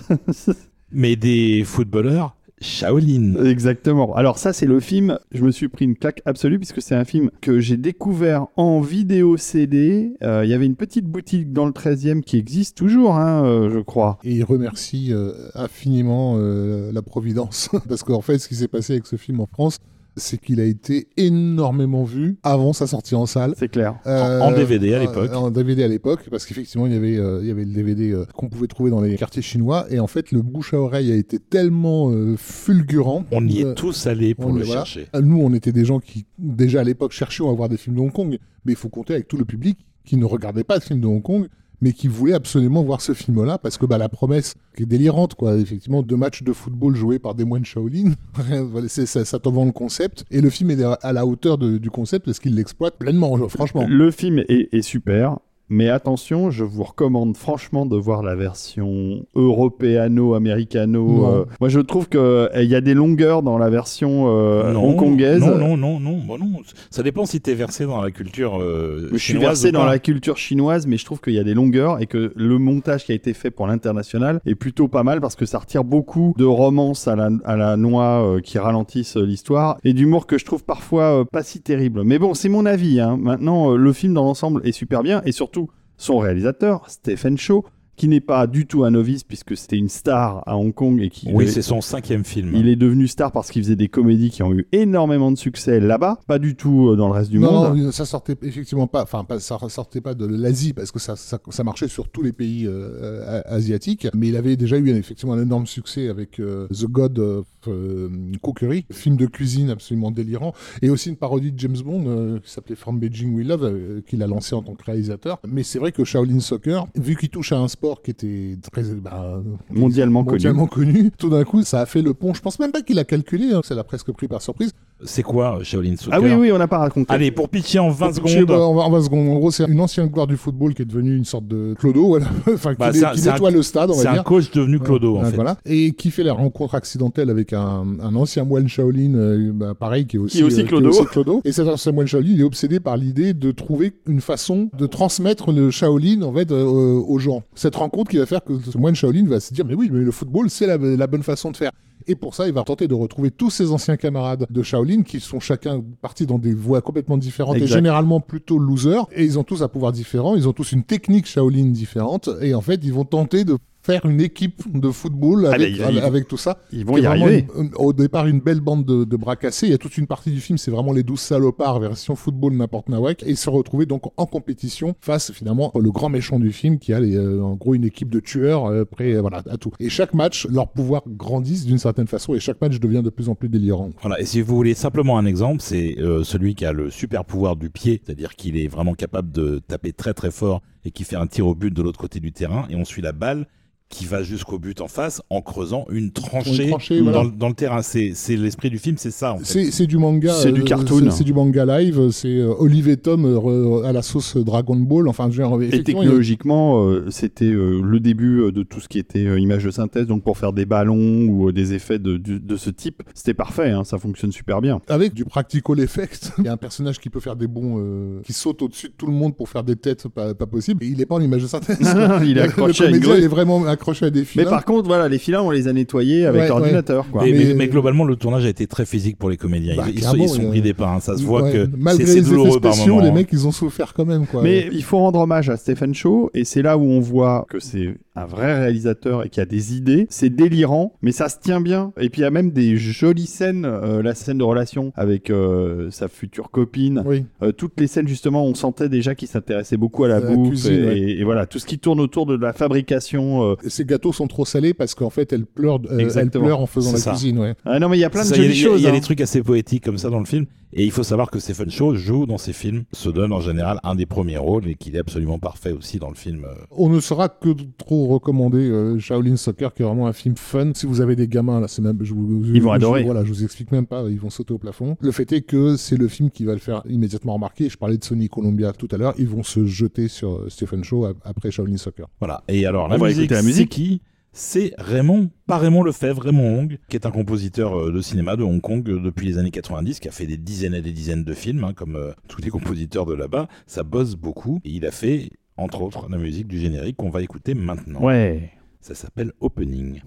[laughs] Mais des footballeurs Shaolin. Exactement. Alors ça c'est le film, je me suis pris une claque absolue puisque c'est un film que j'ai découvert en vidéo CD. Euh, Il y avait une petite boutique dans le 13e qui existe toujours, hein, euh, je crois. Et il remercie euh, infiniment euh, la Providence. [laughs] Parce qu'en fait, ce qui s'est passé avec ce film en France, c'est qu'il a été énormément vu avant sa sortie en salle. C'est clair. Euh, en DVD à l'époque. En DVD à l'époque, parce qu'effectivement, il y avait, euh, il y avait le DVD euh, qu'on pouvait trouver dans les quartiers chinois. Et en fait, le bouche à oreille a été tellement euh, fulgurant. On y est Euh, tous allés pour le voilà. chercher. Nous, on était des gens qui, déjà à l'époque, cherchions à voir des films de Hong Kong. Mais il faut compter avec tout le public qui ne regardait pas de films de Hong Kong, mais qui voulait absolument voir ce film-là, parce que bah, la promesse qui est délirante, quoi. Effectivement, deux matchs de football joués par des moines Shaolin, [laughs] ça, ça te vend le concept. Et le film est à la hauteur du concept, parce qu'il l'exploite pleinement, franchement. Le film est super. Mais attention, je vous recommande franchement de voir la version européano-américano. Euh. moi, je trouve qu'il y a des longueurs dans la version euh, hongkongaise. Non, non, non, non, bon, non. Ça dépend si t'es versé dans la culture euh, Je suis versé dans la culture chinoise, mais je trouve qu'il y a des longueurs et que le montage qui a été fait pour l'international est plutôt pas mal parce que ça retire beaucoup de romances à la, à la noix euh, qui ralentissent l'histoire et d'humour que je trouve parfois pas si terrible. Mais bon, c'est mon avis. hein. Maintenant, le film dans l'ensemble est super bien et surtout son réalisateur, Stephen Chow, qui n'est pas du tout un novice puisque c'était une star à Hong Kong et qui Oui, est- c'est son cinquième film. il est devenu star parce qu'il faisait des comédies qui ont eu énormément de succès là-bas, pas du tout euh, dans le reste du non, monde. non, ça sortait effectivement pas, enfin, pas, ça sortait pas de l'Asie parce que ça, ça, ça marchait sur tous les pays euh, asiatiques. Mais il avait déjà eu effectivement un énorme succès avec euh, The God of euh, Cookery, film de cuisine absolument délirant, et aussi une parodie de James Bond euh, qui s'appelait From Beijing We Love, euh, qu'il a lancé en tant que réalisateur. Mais c'est vrai que Shaolin Soccer, vu qu'il touche à un sport qui était très bah, Mondialement connu. mondialement connu, tout d'un coup, ça a fait le pont. Je pense même pas qu'il a calculé, hein, ça l'a presque pris par surprise. C'est quoi Shaolin Soccer Ah oui, oui, on n'a pas raconté. Allez, pour pitcher en 20 Je sais secondes. pas, en 20 en 20 secondes. En gros, c'est une ancienne gloire du football qui est devenue une sorte de clodo, [laughs] voilà. enfin, qui, Bah, dé- c'est un- qui c'est un- nettoie le stade, on C'est un coach devenu Clodo, en fait. Voilà. Et qui fait la rencontre accidentelle avec un, un ancien moine Shaolin, euh, bah, pareil, qui est aussi, Qui est aussi Clodo. Clodo. Et cet ancien moine Shaolin, il est obsédé par l'idée de trouver une façon de transmettre le Shaolin, en fait, euh, aux gens. Cette rencontre qui va faire que ce moine Shaolin va se dire, mais oui, mais le football, c'est la, la bonne façon de faire. Et pour ça, il va tenter de retrouver tous ses anciens camarades de Shaolin qui sont chacun partis dans des voies complètement différentes et généralement plutôt losers. Et ils ont tous un pouvoir différent, ils ont tous une technique Shaolin différente. Et en fait, ils vont tenter de faire une équipe de football Ah, avec, bah, ils- avec tout ça. Ils vont y arriver. une- au départ, une belle bande de, de bras cassés. Il y a toute une partie du film, c'est vraiment les 12 salopards version football n'importe nawak. Et se retrouver donc en compétition face finalement le grand méchant du film qui a les, euh, en gros une équipe de tueurs euh, prêts euh, voilà, à tout. Et chaque match, leurs pouvoirs grandissent d'une certaine façon et chaque match devient de plus en plus délirant. Voilà, et si vous voulez simplement un exemple, c'est euh, celui qui a le super pouvoir du pied, c'est-à-dire qu'il est vraiment capable de taper très très fort et qui fait un tir au but de l'autre côté du terrain, et on suit la balle qui va jusqu'au but en face en creusant une tranchée, Une tranchée, dans, voilà. le- dans le terrain. C'est c'est l'esprit du film, c'est ça en fait. C'est c'est du manga. C'est du euh, cartoon. c'est- du manga live. C'est euh, Olive et Tom euh, à la sauce Dragon Ball. Enfin, genre, Et a- technologiquement, euh, c'était euh, le début euh, de tout ce qui était euh, image de synthèse. Donc pour faire des ballons ou euh, des effets de, du- de ce type, c'était parfait. hein, ça fonctionne super bien. Avec du practical effect, [laughs] il y a un personnage qui peut faire des bons, euh, qui saute au-dessus de tout le monde pour faire des têtes pas, pas possible. Et il est pas en image de synthèse. [laughs] Il est Le- accroché à une comédien grue. il est vraiment accroché à des fils. Mais par contre, voilà, les films, on les a nettoyés avec Ouais, l'ordinateur. quoi. Mais, mais- Mais- mais globalement, le tournage a été très physique pour les comédiens. Bah, ils, ils sont, clairement, ils sont euh, pris des pains. Ça se voit Ouais, que malgré c'est- c'est les effets douloureux par spéciaux, moment. les hein. mecs, ils ont souffert quand même, quoi. Mais il faut rendre hommage à Stephen Chow, et c'est là où on voit que c'est un vrai réalisateur et qui a des idées. C'est délirant, mais ça se tient bien. Et puis il y a même des jolies scènes, euh, la scène de relation avec euh, sa future copine. Oui. Euh, toutes les scènes, justement, on sentait déjà qu'il s'intéressait beaucoup à la La bouffe. cuisine, et, ouais. et voilà, tout ce qui tourne autour de la fabrication. euh. Ces gâteaux sont trop salés parce qu'en fait, elle pleure, euh, elle pleure en faisant la ça. cuisine, ouais. Ah non, mais il y a plein de Ça, y a, jolies il y a- choses. il y a hein. des trucs assez poétiques comme ça dans le film. Et il faut savoir que Stephen Chow joue dans ses films, se donne en général un des premiers rôles et qu'il est absolument parfait aussi dans le film. euh. On ne sera que trop recommander euh, Shaolin Soccer, qui est vraiment un film fun. Si vous avez des gamins, là, c'est même, je vous, je- Ils vont je- adorer. Voilà, je vous explique même pas, ils vont sauter au plafond. Le fait est que c'est le film qui va le faire immédiatement remarquer. Je parlais de Sony Columbia tout à l'heure. Ils vont se jeter sur euh, Stephen Chow ap- après Shaolin Soccer. Voilà. Et alors, la On va musique, écouter la c'est musique. qui? C'est Raymond, pas Raymond Lefebvre, Raymond Hong, qui est un compositeur euh, de cinéma de Hong Kong euh, depuis les années 90, qui a fait des dizaines et des dizaines de films, hein, comme euh, tous les compositeurs de là-bas. Ça bosse beaucoup. Et il a fait, entre autres, la musique du générique qu'on va écouter maintenant. Ouais. Ça s'appelle Opening.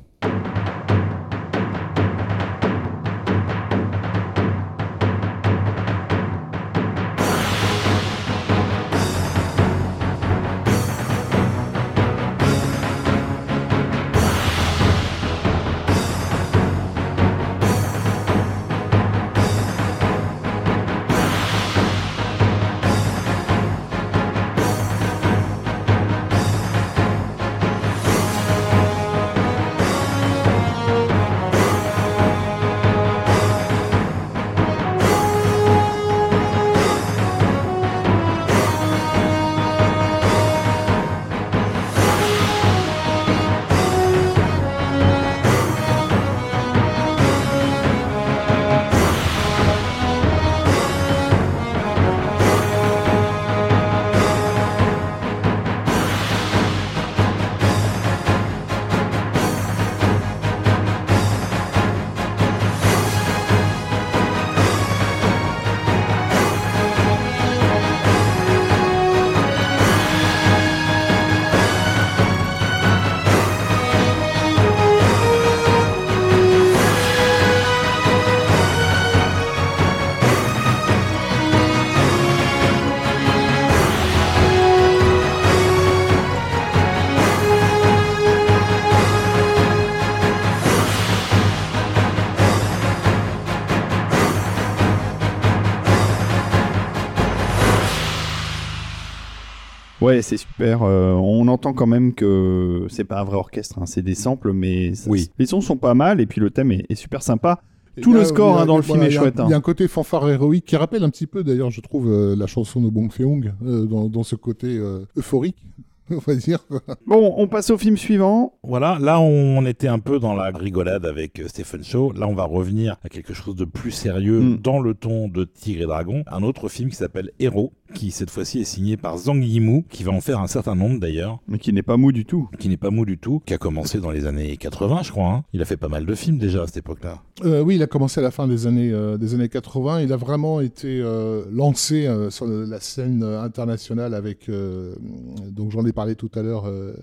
Ouais, c'est super. Euh, on entend quand même que c'est pas un vrai orchestre, hein, c'est des samples, mais ça- Oui. les sons sont pas mal et puis le thème est, est super sympa. Tout là, le score, a- hein, dans le voilà, film est chouette, Il y a hein. un côté fanfare héroïque qui rappelle un petit peu, d'ailleurs, je trouve, euh, la chanson de Bong Feung euh, dans, dans ce côté euh, euphorique, [laughs] on va dire. Bon, on passe au film suivant. Voilà, là on était un peu dans la rigolade avec euh, Stephen Shaw. Là on va revenir à quelque chose de plus sérieux Mm. dans le ton de Tigre et Dragon. Un autre film qui s'appelle Héros, qui cette fois-ci est signé par Zhang Yimou, qui va en faire un certain nombre d'ailleurs, Mais qui n'est pas mou du tout. qui n'est pas mou du tout, qui a commencé dans les années 80 je crois. hein. Il a fait pas mal de films déjà à cette époque-là. Euh, oui, il a commencé à la fin des années, euh, des années 80. Il a vraiment été euh, lancé euh, sur la scène internationale avec, euh, donc j'en ai parlé tout à l'heure, euh,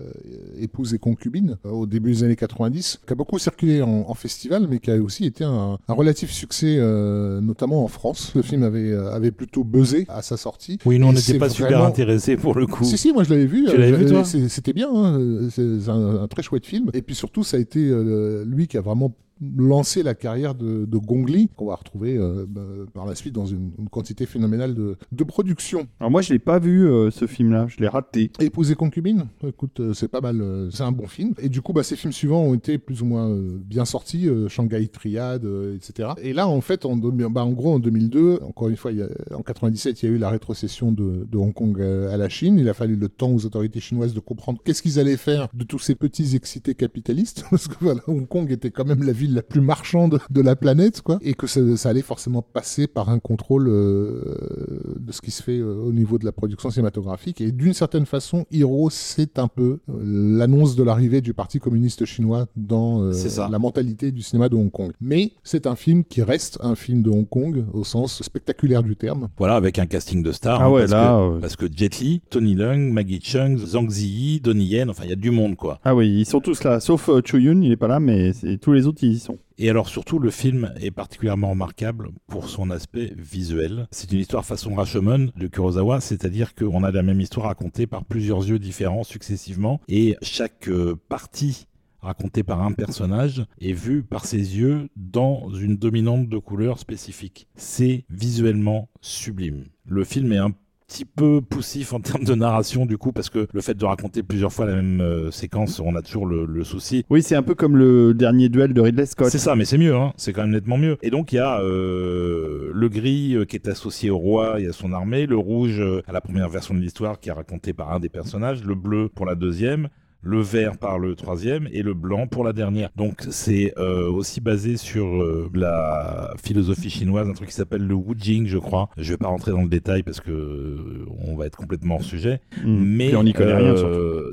Épouse et concubine, euh, au début des années 90, qui a beaucoup circulé en, en festival, mais qui a aussi été un, un relatif succès, euh, notamment en France. Le film avait, euh, avait plutôt buzzé à sa sortie. Oui, nous on n'était pas super vraiment- intéressés pour le coup. Si, si, moi je l'avais vu. Tu l'avais Euh, vu, toi? C'était bien, hein, c'est un, un très chouette film. Et puis surtout, ça a été euh, lui qui a vraiment lancé la carrière de, de Gong Li, qu'on va retrouver euh, bah, par la suite dans une, une quantité phénoménale de, de production. Alors moi, je l'ai pas vu euh, ce film-là, je l'ai raté. Épouse et concubine, écoute, euh, c'est pas mal, c'est un bon film. Et du coup, bah, ces films suivants ont été plus ou moins bien sortis, Shanghai Triad, euh, etc. Et là, en fait, en, bah, en gros, en 2002, encore une fois, il y a- en 97, il y a eu la rétrocession de, de Hong Kong à la Chine. Il a fallu le temps aux autorités chinoises de comprendre qu'est-ce qu'ils allaient faire de tous ces petits excités capitalistes, [laughs] parce que voilà, Hong Kong était quand même la ville la plus marchande de la planète, quoi, et que ça, ça allait forcément passer par un contrôle euh, de ce qui se fait euh, au niveau de la production cinématographique. Et d'une certaine façon, Hiro, c'est un peu euh, l'annonce de l'arrivée du Parti communiste chinois dans euh, la mentalité du cinéma de Hong Kong. Mais c'est un film qui reste un film de Hong Kong au sens spectaculaire du terme. Voilà, avec un casting de stars. Ah hein, ouais, parce là, Que, Parce que Jet Li, Tony Leung, Maggie Chung, Zhang Ziyi, Donnie Yen, enfin il y a du monde quoi. Ah oui, ils sont tous là, sauf euh, Cho Yun, il est pas là, mais tous les autres, ils Et alors surtout, le film est particulièrement remarquable pour son aspect visuel. C'est une histoire façon Rashomon de Kurosawa, c'est-à-dire qu'on a la même histoire racontée par plusieurs yeux différents successivement, et chaque euh, partie racontée par un personnage est vue par ses yeux dans une dominante de couleurs spécifiques. C'est visuellement sublime. Le film est un petit peu poussif en termes de narration du coup parce que le fait de raconter plusieurs fois la même euh, séquence on a toujours le, le souci Oui, c'est un peu comme le dernier duel de Ridley Scott. c'est ça, mais c'est mieux, hein. c'est quand même nettement mieux. Et donc il y a euh, le gris euh, qui est associé au roi et à son armée, le rouge à la première version de l'histoire qui est racontée par un des personnages, le bleu pour la deuxième, le vert par le troisième et le blanc pour la dernière. Donc c'est euh, aussi basé sur euh, la philosophie chinoise, un truc qui s'appelle le Wujing, je crois. Je vais pas rentrer dans le détail parce que euh, on va être complètement hors sujet. Mm. Mais Puis on n'y connaît rien,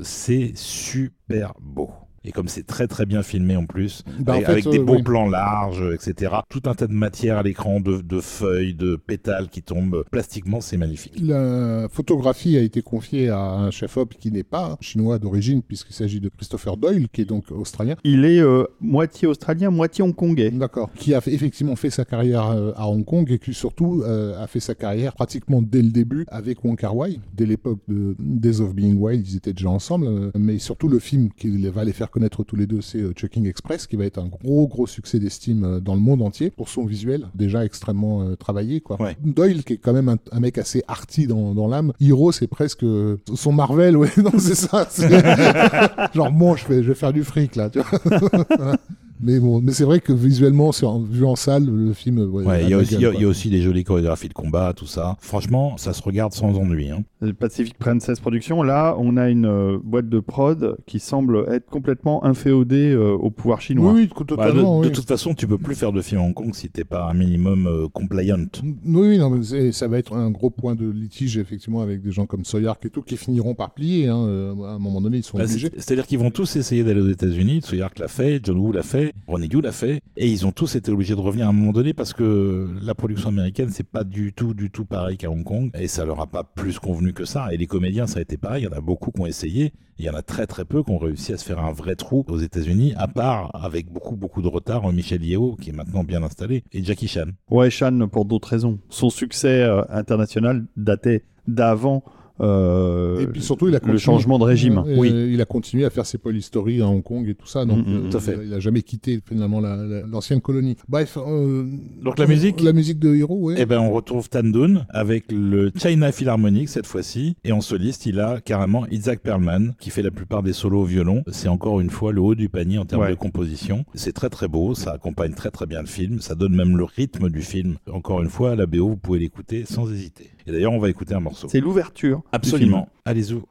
c'est super beau. Et comme c'est très très bien filmé en plus, Bah, en avec, fait, avec des euh, beaux oui. plans larges, etc. Tout un tas de matière à l'écran, de, de feuilles, de pétales qui tombent. Plastiquement, c'est magnifique. La photographie a été confiée à un chef-op qui n'est pas chinois d'origine, puisqu'il s'agit de Christopher Doyle, qui est donc australien. Il est euh, moitié australien, moitié hongkongais. D'accord. Qui a fait- effectivement fait sa carrière euh, à Hong Kong et qui surtout euh, a fait sa carrière pratiquement dès le début avec Wong Kar Wai. Dès l'époque de Days of Being Wild, ils étaient déjà ensemble. mais surtout le film qui va les faire connaître tous les deux, c'est euh, Chucking Express, qui va être un gros gros succès d'estime euh, dans le monde entier pour son visuel déjà extrêmement euh, travaillé. Quoi. Ouais. Doyle, qui est quand même un, un mec assez arty dans, dans l'âme. Hiro, c'est presque son Marvel, ouais. [laughs] Non, c'est ça. [laughs] [laughs] Genre bon, je, fais, je vais faire du fric là. Tu vois Mais bon, mais c'est vrai que visuellement, vu en salle, le film. Ouais, Ouais, a il y, a aussi- il y a- gueule, il y a aussi des jolies chorégraphies de combat, tout ça. Franchement, ça se regarde sans ennui. hein. Le Pacific Princess Productions, là, on a une euh, boîte de prod qui semble être complètement inféodée euh, au pouvoir chinois. Oui, oui, Bah, totalement. de, de oui. toute façon, tu peux plus faire de film à Hong Kong si t'es pas un minimum euh, compliant. Oui, oui, non, mais ça va être un gros point de litige, effectivement, avec des gens comme Soyark et tout, qui finiront par plier. Hein. euh, À un moment donné, ils sont Bah, obligés. c'est- C'est-à-dire qu'ils vont tous essayer d'aller aux États-Unis. Tsuyark l'a fait, John Woo l'a fait, Ronnie Yu l'a fait, et ils ont tous été obligés de revenir à un moment donné parce que la production américaine c'est pas du tout, du tout pareil qu'à Hong Kong, et ça leur a pas plus convenu que ça. Et les comédiens, ça a été pareil. Il y en a beaucoup qui ont essayé. Il y en a très très peu qui ont réussi à se faire un vrai trou aux États-Unis, à part avec beaucoup beaucoup de retard Michel Yeo qui est maintenant bien installé et Jackie Chan. Ouais, Chan, pour d'autres raisons. Son succès euh, international datait d'avant euh, Et puis surtout, il a le continué- changement de régime. Euh, oui. Il a continué à faire ses polystories à Hong Kong et tout ça. Donc, Mm, mm, euh, tout à fait. Il a jamais quitté finalement la- la- l'ancienne colonie. Bref. euh, Donc la musique La musique de Hiro, oui. Eh ben, on retrouve Tandun avec le China Philharmonic cette fois-ci. Et en soliste, il a carrément Isaac Perlman qui fait la plupart des solos au violon. C'est encore une fois le haut du panier en termes Ouais. de composition. C'est très très beau. Ça accompagne très très bien le film. Ça donne même le rythme du film. Encore une fois, la BO, vous pouvez l'écouter sans hésiter. Et d'ailleurs, on va écouter un morceau. C'est l'ouverture. Absolument. Allez-y.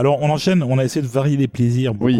Alors on enchaîne, on a essayé de varier les plaisirs Oui.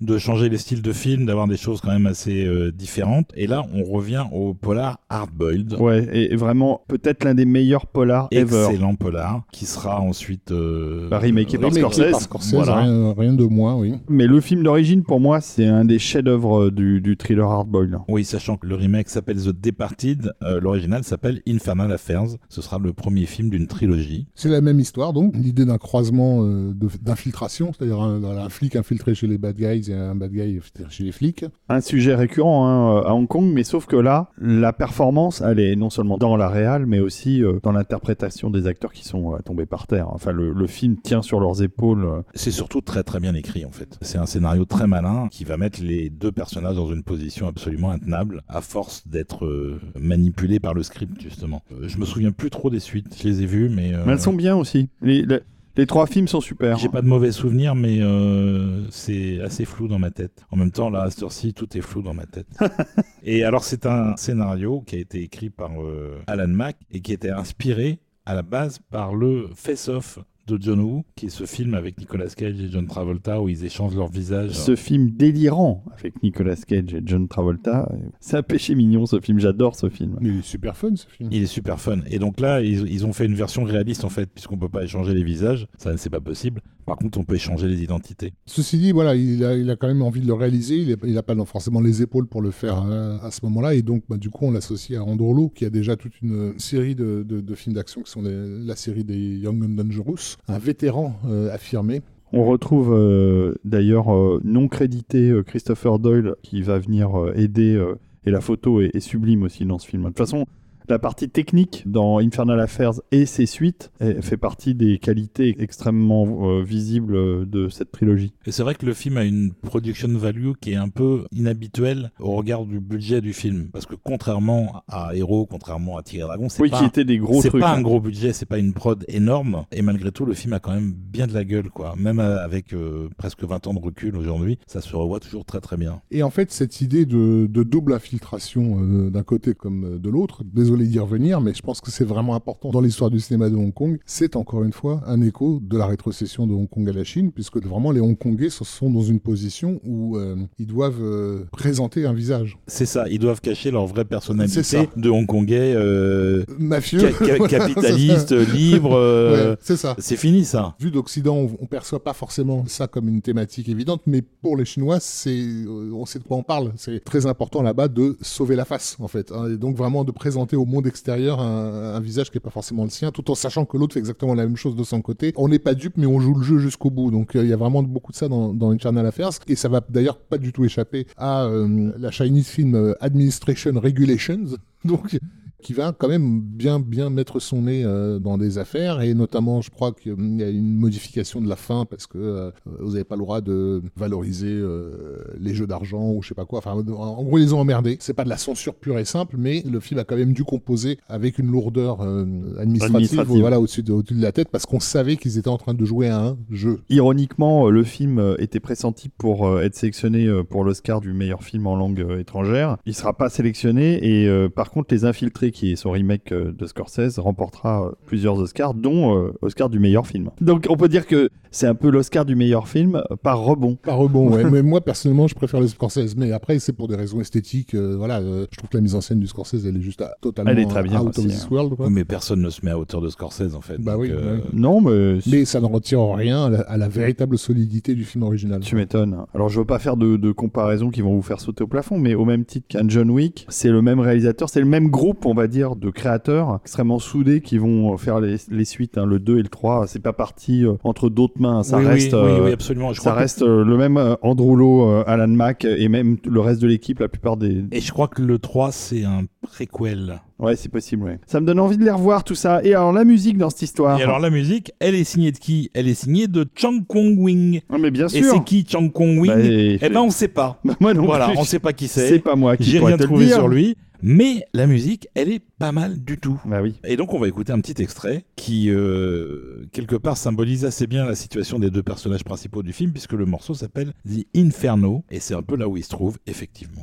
De changer les styles de films, d'avoir des choses quand même assez euh, différentes. Et là, on revient au polar hard-boiled. Ouais, et vraiment peut-être l'un des meilleurs polars ever. Excellent polar, qui sera ensuite euh, Bah, remaké par Scorsese. par Scorsese, Voilà. rien, rien de moins, oui. Mais le film d'origine, pour moi, c'est un des chefs-d'œuvre du, du thriller hardboiled. Oui, sachant que le remake s'appelle The Departed, euh, l'original s'appelle Infernal Affairs. Ce sera le premier film d'une trilogie. C'est la même histoire, donc l'idée d'un croisement euh, d'infiltration, c'est-à-dire un, un flic infiltré chez les bad guys un bad guy chez les flics. Un sujet récurrent hein, à Hong Kong, mais sauf que là, la performance, elle est non seulement dans la réal, mais aussi euh, dans l'interprétation des acteurs qui sont euh, tombés par terre. Enfin, le, le film tient sur leurs épaules. euh, C'est surtout très très bien écrit en fait. C'est un scénario très malin qui va mettre les deux personnages dans une position absolument intenable à force d'être euh, manipulés par le script justement. Euh, je me souviens plus trop des suites, je les ai vues mais, euh, Mais elles sont bien aussi. Les, les- les trois films sont super. j'ai pas de mauvais souvenirs mais euh, c'est assez flou dans ma tête. En même temps là à cette heure-ci tout est flou dans ma tête. [laughs] et alors c'est un scénario qui a été écrit par euh, Alan Mack et qui était inspiré à la base par le Face-Off de John Woo, qui est ce film avec Nicolas Cage et John Travolta où ils échangent leurs visages. Ce film délirant avec Nicolas Cage et John Travolta, c'est un péché mignon ce film, j'adore ce film. Mais il est super fun ce film. Il est super fun. Et donc là, ils, ils ont fait une version réaliste en fait, puisqu'on peut pas échanger les visages. Ça, c'est pas possible. Par contre, on peut échanger les identités. Ceci dit, voilà, il a, il a quand même envie de le réaliser. Il n'a pas forcément les épaules pour le faire euh, à ce moment-là. Et donc, bah, du coup, on l'associe à Andorlo, qui a déjà toute une série de, de- de films d'action qui sont les- la série des Young and Dangerous. Un vétéran euh, affirmé. On retrouve euh, d'ailleurs euh, non crédité euh, Christopher Doyle qui va venir aider, et la photo est, est sublime aussi dans ce film. De toute façon, la partie technique dans Infernal Affairs et ses suites fait partie des qualités extrêmement euh, visibles euh, de cette trilogie. Et c'est vrai que le film a une production value qui est un peu inhabituelle au regard du budget du film. Parce que contrairement à Hero, contrairement à Tigre Dragon, c'est Oui, pas, qui étaient des gros c'est trucs. pas hein. un gros budget, c'est pas une prod énorme. Et malgré tout, le film a quand même bien de la gueule, quoi. Même euh, avec euh, presque 20 ans de recul aujourd'hui, ça se revoit toujours très très bien. Et en fait, cette idée de, de double infiltration euh, d'un côté comme de l'autre, désolé d'y revenir, mais je pense que c'est vraiment important dans l'histoire du cinéma de Hong Kong, c'est encore une fois un écho de la rétrocession de Hong Kong à la Chine, puisque vraiment les Hongkongais sont dans une position où euh, ils doivent euh, présenter un visage. C'est ça, ils doivent cacher leur vraie personnalité ça. de Hongkongais euh, Mafieux. ca- ca- [laughs] Voilà, capitaliste, libre. c'est ça. euh, [laughs] Ouais, c'est ça. C'est fini ça. Vu d'Occident, on, on perçoit pas forcément ça comme une thématique évidente, mais pour les Chinois, c'est, on sait de quoi on parle. C'est très important là-bas de sauver la face, en fait. hein, et donc vraiment de présenter au monde extérieur un, visage qui est pas forcément le sien, tout en sachant que l'autre fait exactement la même chose de son côté. On n'est pas dupe, mais on joue le jeu jusqu'au bout. Donc euh, il y a vraiment beaucoup de ça dans, dans Infernal Affairs, et ça va d'ailleurs pas du tout échapper à euh, la Chinese Film euh, Administration Regulations. [laughs] Donc qui va quand même bien bien mettre son nez euh, dans des affaires et notamment je crois qu'il y a une modification de la fin parce que euh, vous n'avez pas le droit de valoriser euh, les jeux d'argent ou je sais pas quoi enfin en gros ils les ont emmerdés c'est pas de la censure pure et simple mais le film a quand même dû composer avec une lourdeur administrative, Administrative. voilà au-dessus de, de la tête parce qu'on savait qu'ils étaient en train de jouer à un jeu Ironiquement, le film était pressenti pour être sélectionné pour l'Oscar du meilleur film en langue étrangère. Il sera pas sélectionné et par contre, Les Infiltrés, qui est son remake euh, de Scorsese, remportera euh, plusieurs Oscars, dont euh, Oscar du meilleur film. Donc, on peut dire que c'est un peu l'Oscar du meilleur film par rebond. Par rebond, ouais. [laughs] mais moi, personnellement, je préfère le Scorsese. Mais après, c'est pour des raisons esthétiques. euh, voilà, euh, je trouve que la mise en scène du Scorsese, elle est juste à- totalement Elle est très bien out aussi, of this hein. world. quoi. Mais personne ne se met à hauteur de Scorsese en fait. Bah Donc, oui, euh, ouais. Non, mais, Mais ça ne retire en rien à la, à la véritable solidité du film original. tu m'étonnes. Alors, je veux pas faire de, de comparaison qui vont vous faire sauter au plafond, mais au même titre qu'un John Wick, c'est le même réalisateur, c'est le même groupe, on va dire, de créateurs extrêmement soudés qui vont euh, faire les, les suites, hein, le 2 et le 3. C'est pas parti euh, entre d'autres mains, ça oui, reste. oui, oui, absolument. Je Ça crois que- reste le même euh, Andrew Lowe, Alan Mack et même le reste de l'équipe, la plupart des. Et je crois que le 3, c'est un préquel. Ouais, c'est possible, ouais. Ça me donne envie de les revoir, tout ça. Et alors, la musique dans cette histoire. Et alors la musique, elle est signée de qui? Elle est signée de Chang Kong Wing. Ah, mais bien Et sûr. c'est qui Chang Kong Wing Bah, Eh et- ben on sait pas. Bah, [laughs] moi non voilà, plus. on sait pas qui C'est c'est. pas moi qui J'ai rien te le trouvé dire. sur lui. Mais la musique, elle est pas mal du tout. Bah oui. Et donc on va écouter un petit extrait qui, euh, quelque part, symbolise assez bien la situation des deux personnages principaux du film, puisque le morceau s'appelle The Inferno, et c'est un peu là où il se trouve, effectivement.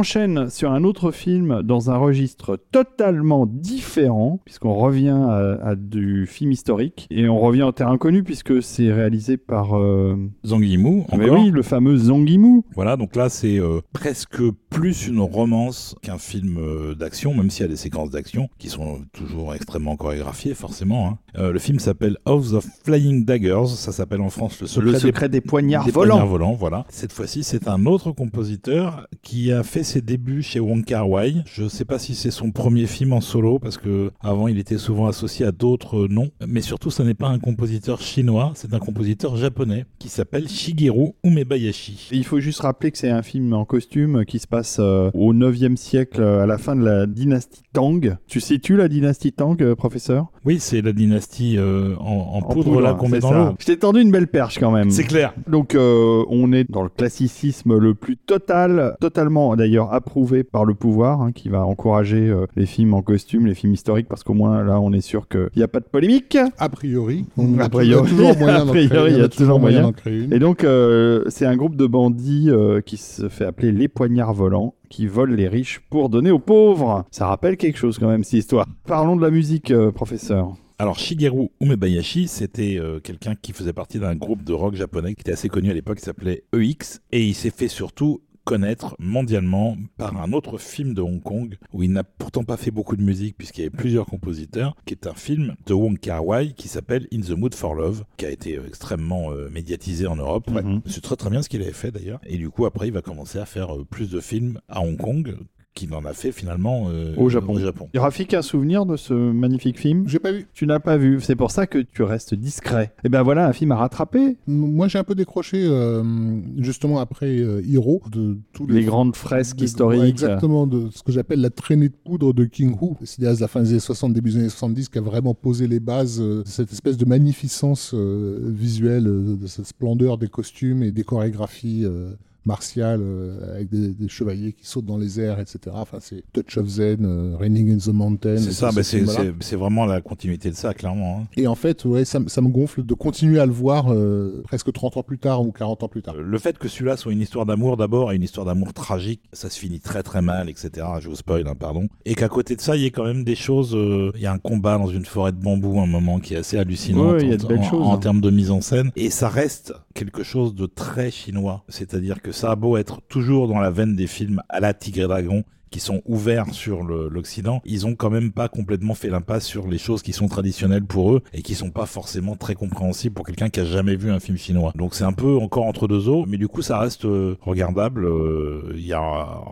Enchaîne sur un autre film dans un registre totalement différent, puisqu'on revient à, à du film historique et on revient au terrain connu puisque c'est réalisé par. euh, Zhang Yimou, mais encore. oui, le fameux Zhang Yimou. Voilà, donc là c'est euh, presque plus une romance qu'un film euh, d'action, même s'il y a des séquences d'action qui sont toujours extrêmement chorégraphiées, forcément. hein. Euh, le film s'appelle House of Flying Daggers, ça s'appelle en France Le Secret, Le des- secret des poignards des volants. poignards volants, voilà. Cette fois-ci, c'est un autre compositeur qui a fait ses débuts chez Wong Kar-wai. Je ne sais pas si c'est son premier film en solo, parce que avant, il était souvent associé à d'autres noms. Mais surtout, ce n'est pas un compositeur chinois, c'est un compositeur japonais qui s'appelle Shigeru Umebayashi. Il faut juste rappeler que c'est un film en costume qui se passe euh, au 9e siècle, euh, à la fin de la dynastie Tang. Tu situes la dynastie Tang, euh, professeur? Oui, c'est la dynastie euh, en, en En poudre, là qu'on met dans ça. l'eau. Je t'ai tendu une belle perche quand même. C'est clair. Donc on est dans le classicisme le plus total, totalement d'ailleurs approuvé par le pouvoir, hein, qui va encourager euh, les films en costume, les films historiques, parce qu'au moins là on est sûr qu'il n'y a pas de polémique. A priori. A priori. Il y a toujours moyen A d'en priori, créer- il y a toujours moyen. d'en créer une. Et donc euh, c'est un groupe de bandits euh, qui se fait appeler les poignards volants qui volent les riches pour donner aux pauvres. Ça rappelle quelque chose quand même, cette histoire. Parlons de la musique, euh, professeur. Alors Shigeru Umebayashi, c'était euh, quelqu'un qui faisait partie d'un groupe de rock japonais qui était assez connu à l'époque, qui s'appelait EX, et il s'est fait surtout connaître mondialement par un autre film de Hong Kong où il n'a pourtant pas fait beaucoup de musique puisqu'il y avait plusieurs compositeurs, qui est un film de Wong Kar-wai qui s'appelle In the Mood for Love, qui a été euh, extrêmement euh, médiatisé en Europe. Mhm. C'est très très bien ce qu'il avait fait d'ailleurs. Et du coup après il va commencer à faire euh, plus de films à Hong Kong qu'il en a fait finalement euh, Au Japon. Au Japon. Rafik, un souvenir de ce magnifique film? J'ai pas vu. Tu n'as pas vu, c'est pour ça que tu restes discret. Et ben voilà, un film à rattraper. Moi, j'ai un peu décroché, euh, justement, après euh, Hero, de tous Les grandes fresques des- historiques. ouais, exactement, de ce que j'appelle la traînée de poudre de King Hu, cinéaste de la fin des années 60, début des années 70, qui a vraiment posé les bases euh, de cette espèce de magnificence euh, visuelle, de cette splendeur des costumes et des chorégraphies martiales euh, avec des, des chevaliers qui sautent dans les airs, etc. Enfin, c'est Touch of Zen, euh, Raining in the Mountain. C'est ça, bah, ces c'est films-là. c'est- c'est vraiment la continuité de ça, clairement. hein. Et en fait, ouais, ça, me- ça me gonfle de continuer à le voir euh, presque 30 ans plus tard ou 40 ans plus tard. Le fait que celui-là soit une histoire d'amour d'abord et une histoire d'amour tragique, ça se finit très très mal, etc. Je vous spoil, hein, pardon. Et qu'à côté de ça, il y a quand même des choses. euh, Il y a un combat dans une forêt de bambou, un moment qui est assez hallucinant Ouais, en hein. termes de mise en scène. Et ça reste quelque chose de très chinois. C'est-à-dire que ça a beau être toujours dans la veine des films à la Tigre et Dragon qui sont ouverts sur l'Occident, ils ont quand même pas complètement fait l'impasse sur les choses qui sont traditionnelles pour eux et qui sont pas forcément très compréhensibles pour quelqu'un qui a jamais vu un film chinois. Donc c'est un peu encore entre deux eaux, mais du coup ça reste euh, regardable. Euh, Il y a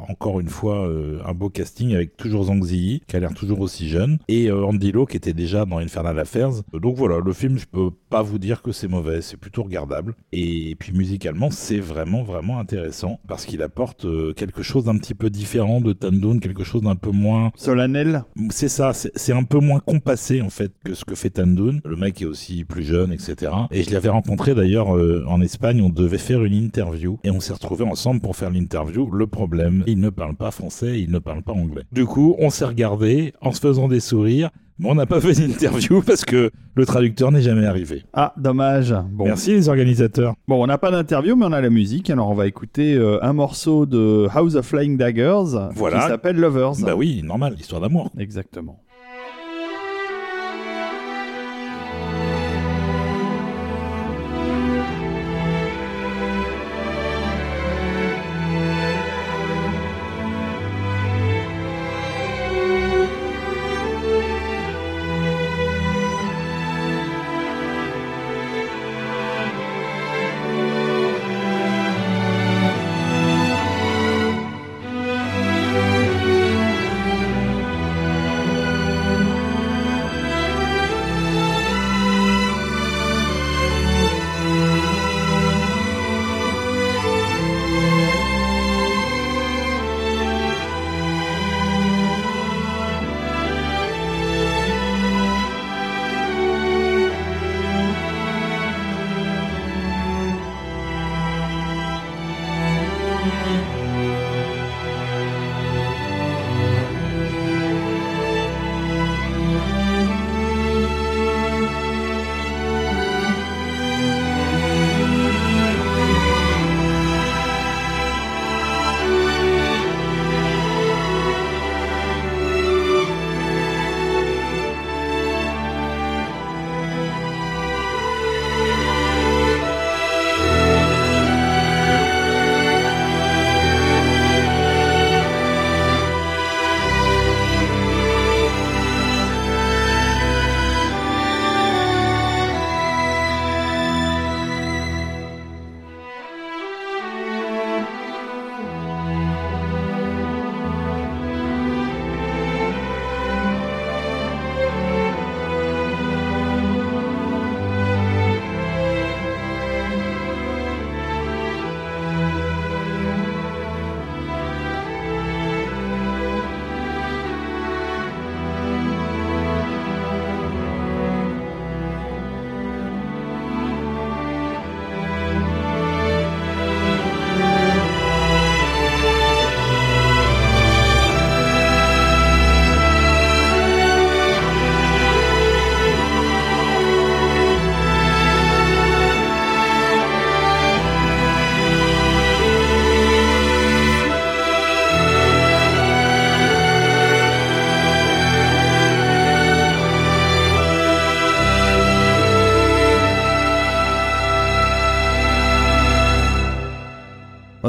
encore une fois euh, un beau casting avec toujours Zhang Ziyi qui a l'air toujours aussi jeune et Andy Lau qui était déjà dans Infernal Affairs. Donc voilà, le film je peux pas vous dire que c'est mauvais, c'est plutôt regardable. Et puis musicalement c'est vraiment vraiment intéressant parce qu'il apporte quelque chose d'un petit peu différent de Quelque chose d'un peu moins Solennel. c'est ça, c'est un peu moins compassé en fait que ce que fait Tandun. Le mec est aussi plus jeune, etc. Et je l'avais rencontré d'ailleurs euh, en Espagne, on devait faire une interview et on s'est retrouvés ensemble pour faire l'interview. Le problème, il ne parle pas français, il ne parle pas anglais. Du coup, on s'est regardé en se faisant des sourires, mais on n'a pas fait d'interview [laughs] parce que le traducteur n'est jamais arrivé. Ah, dommage. Bon, Merci les organisateurs. bon on n'a pas d'interview, mais on a la musique. Alors on va écouter euh, un morceau de House of Flying Daggers Voilà. qui s'appelle Lovers. Bah oui, normal, histoire d'amour. Exactement.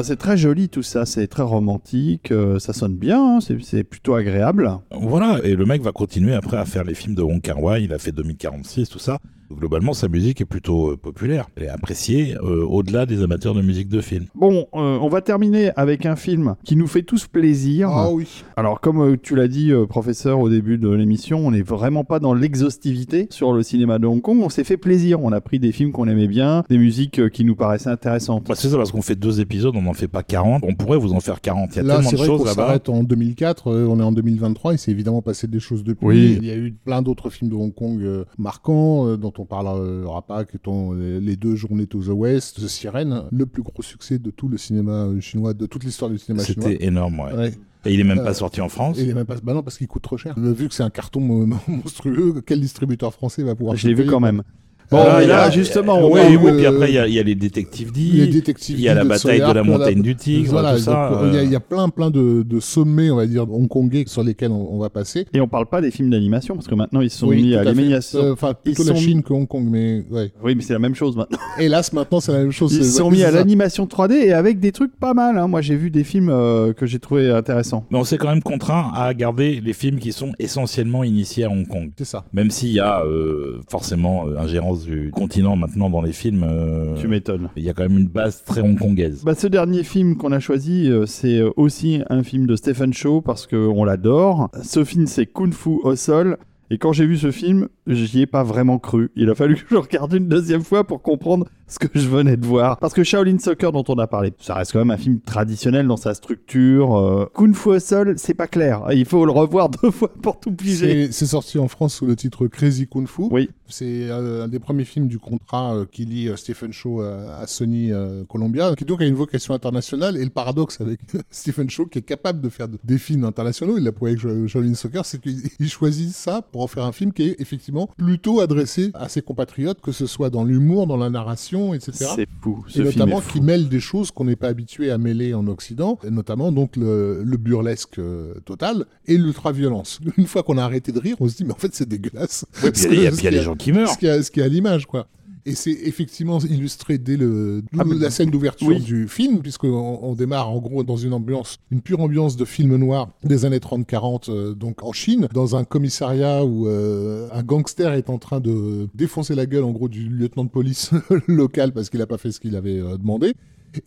C'est très joli tout ça, c'est très romantique, euh, ça sonne bien, hein, c'est- plutôt agréable. Voilà, et le mec va continuer après à faire les films de Wong Wai, il a fait 2046, tout ça. Globalement, sa musique est plutôt euh, populaire. Elle est appréciée euh, au-delà des amateurs de musique de film. Bon, euh, on va terminer avec un film qui nous fait tous plaisir. Ah oui. Alors, comme euh, tu l'as dit, euh, professeur, au début de l'émission, on n'est vraiment pas dans l'exhaustivité sur le cinéma de Hong Kong. On s'est fait plaisir. On a pris des films qu'on aimait bien, des musiques euh, qui nous paraissaient intéressantes. Bah, c'est ça, parce qu'on fait deux épisodes, on n'en fait pas 40. On pourrait vous en faire 40. Il y a Là, tellement c'est de vrai choses là-bas. s'arrête en 2004, euh, on est en 2023, il s'est évidemment passé des choses depuis. Oui. Il y a eu plein d'autres films de Hong Kong euh, marquants, euh, dont on parlera pas, euh, les deux journées to the West, The Siren, le plus gros succès de tout le cinéma euh, chinois, de toute l'histoire du cinéma chinois. C'était énorme, ouais. Ouais. Et il est même Euh, pas sorti en France. Il est même pas... Bah non, parce qu'il coûte trop cher. Euh, Vu que c'est un carton mo- [laughs] monstrueux, quel distributeur français va pouvoir Je l'ai vu quand même. Bon, Euh, là, justement, on ouais, oui, puis euh, après, il y a, il y a les détectives dits. les détectives Il y a la bataille de la montagne du tigre, Voilà, tout ça. donc, il y a- euh, il y, a plein, plein de, de sommets, on va dire, hongkongais sur lesquels on, on va passer. Et on parle pas des films d'animation, parce que maintenant ils se sont Oui, mis à l'animation. Euh, Enfin, plutôt Ils la sont Chine que Hong Kong, mais ouais. Oui, mais c'est la même chose maintenant. [laughs] Hélas, maintenant, c'est la même chose. Ils sont mis à l'animation 3D et avec des trucs pas mal. hein. Moi, j'ai vu des films euh, que j'ai trouvé intéressants. Mais on s'est quand même contraint à garder les films qui sont essentiellement initiés à Hong Kong. C'est ça. Même s'il y a euh, forcément euh, du continent maintenant dans les films, euh, Tu m'étonnes. il y a quand même une base très hongkongaise. Bah, ce dernier film qu'on a choisi, euh, c'est euh, aussi un film de Stephen Chow parce qu'on l'adore. Ce film, c'est Kung Fu au sol. Et quand j'ai vu ce film, j'y ai pas vraiment cru. Il a fallu que je regarde une deuxième fois pour comprendre ce que je venais de voir. Parce que Shaolin Soccer, dont on a parlé, ça reste quand même un film traditionnel dans sa structure. Euh, Kung Fu sol, c'est pas clair. Il faut le revoir [laughs] deux fois pour tout piger. C'est sorti en France sous le titre Crazy Kung Fu. Oui. C'est euh, un des premiers films du contrat euh, qui lie euh, Stephen Chow à Sony Columbia, qui donc a une vocation internationale. Et le paradoxe avec [laughs] Stephen Chow, qui est capable de faire de- des films internationaux, il l'a prouvé avec Shaolin Soccer, c'est qu'il [laughs] il choisit ça pour en faire un film qui est effectivement plutôt adressé à ses compatriotes, que ce soit dans l'humour, dans la narration, etc. C'est fou. Ce et notamment qui mêle des choses qu'on n'est pas habitué à mêler en Occident, et notamment donc le, le burlesque euh, total et l'ultra-violence. [laughs] Une fois qu'on a arrêté de rire, on se dit mais en fait c'est dégueulasse. Ouais, puis il y a- il y a, y a des gens qui meurent. Ce qui a, ce qui est à l'image quoi. Et c'est effectivement illustré dès le, Ah, la scène d'ouverture oui. du film, puisqu'on on démarre en gros dans une ambiance, une pure ambiance de film noir des années 30-40, euh, donc en Chine, dans un commissariat où euh, un gangster est en train de défoncer la gueule en gros du lieutenant de police [laughs] local parce qu'il n'a pas fait ce qu'il avait euh, demandé.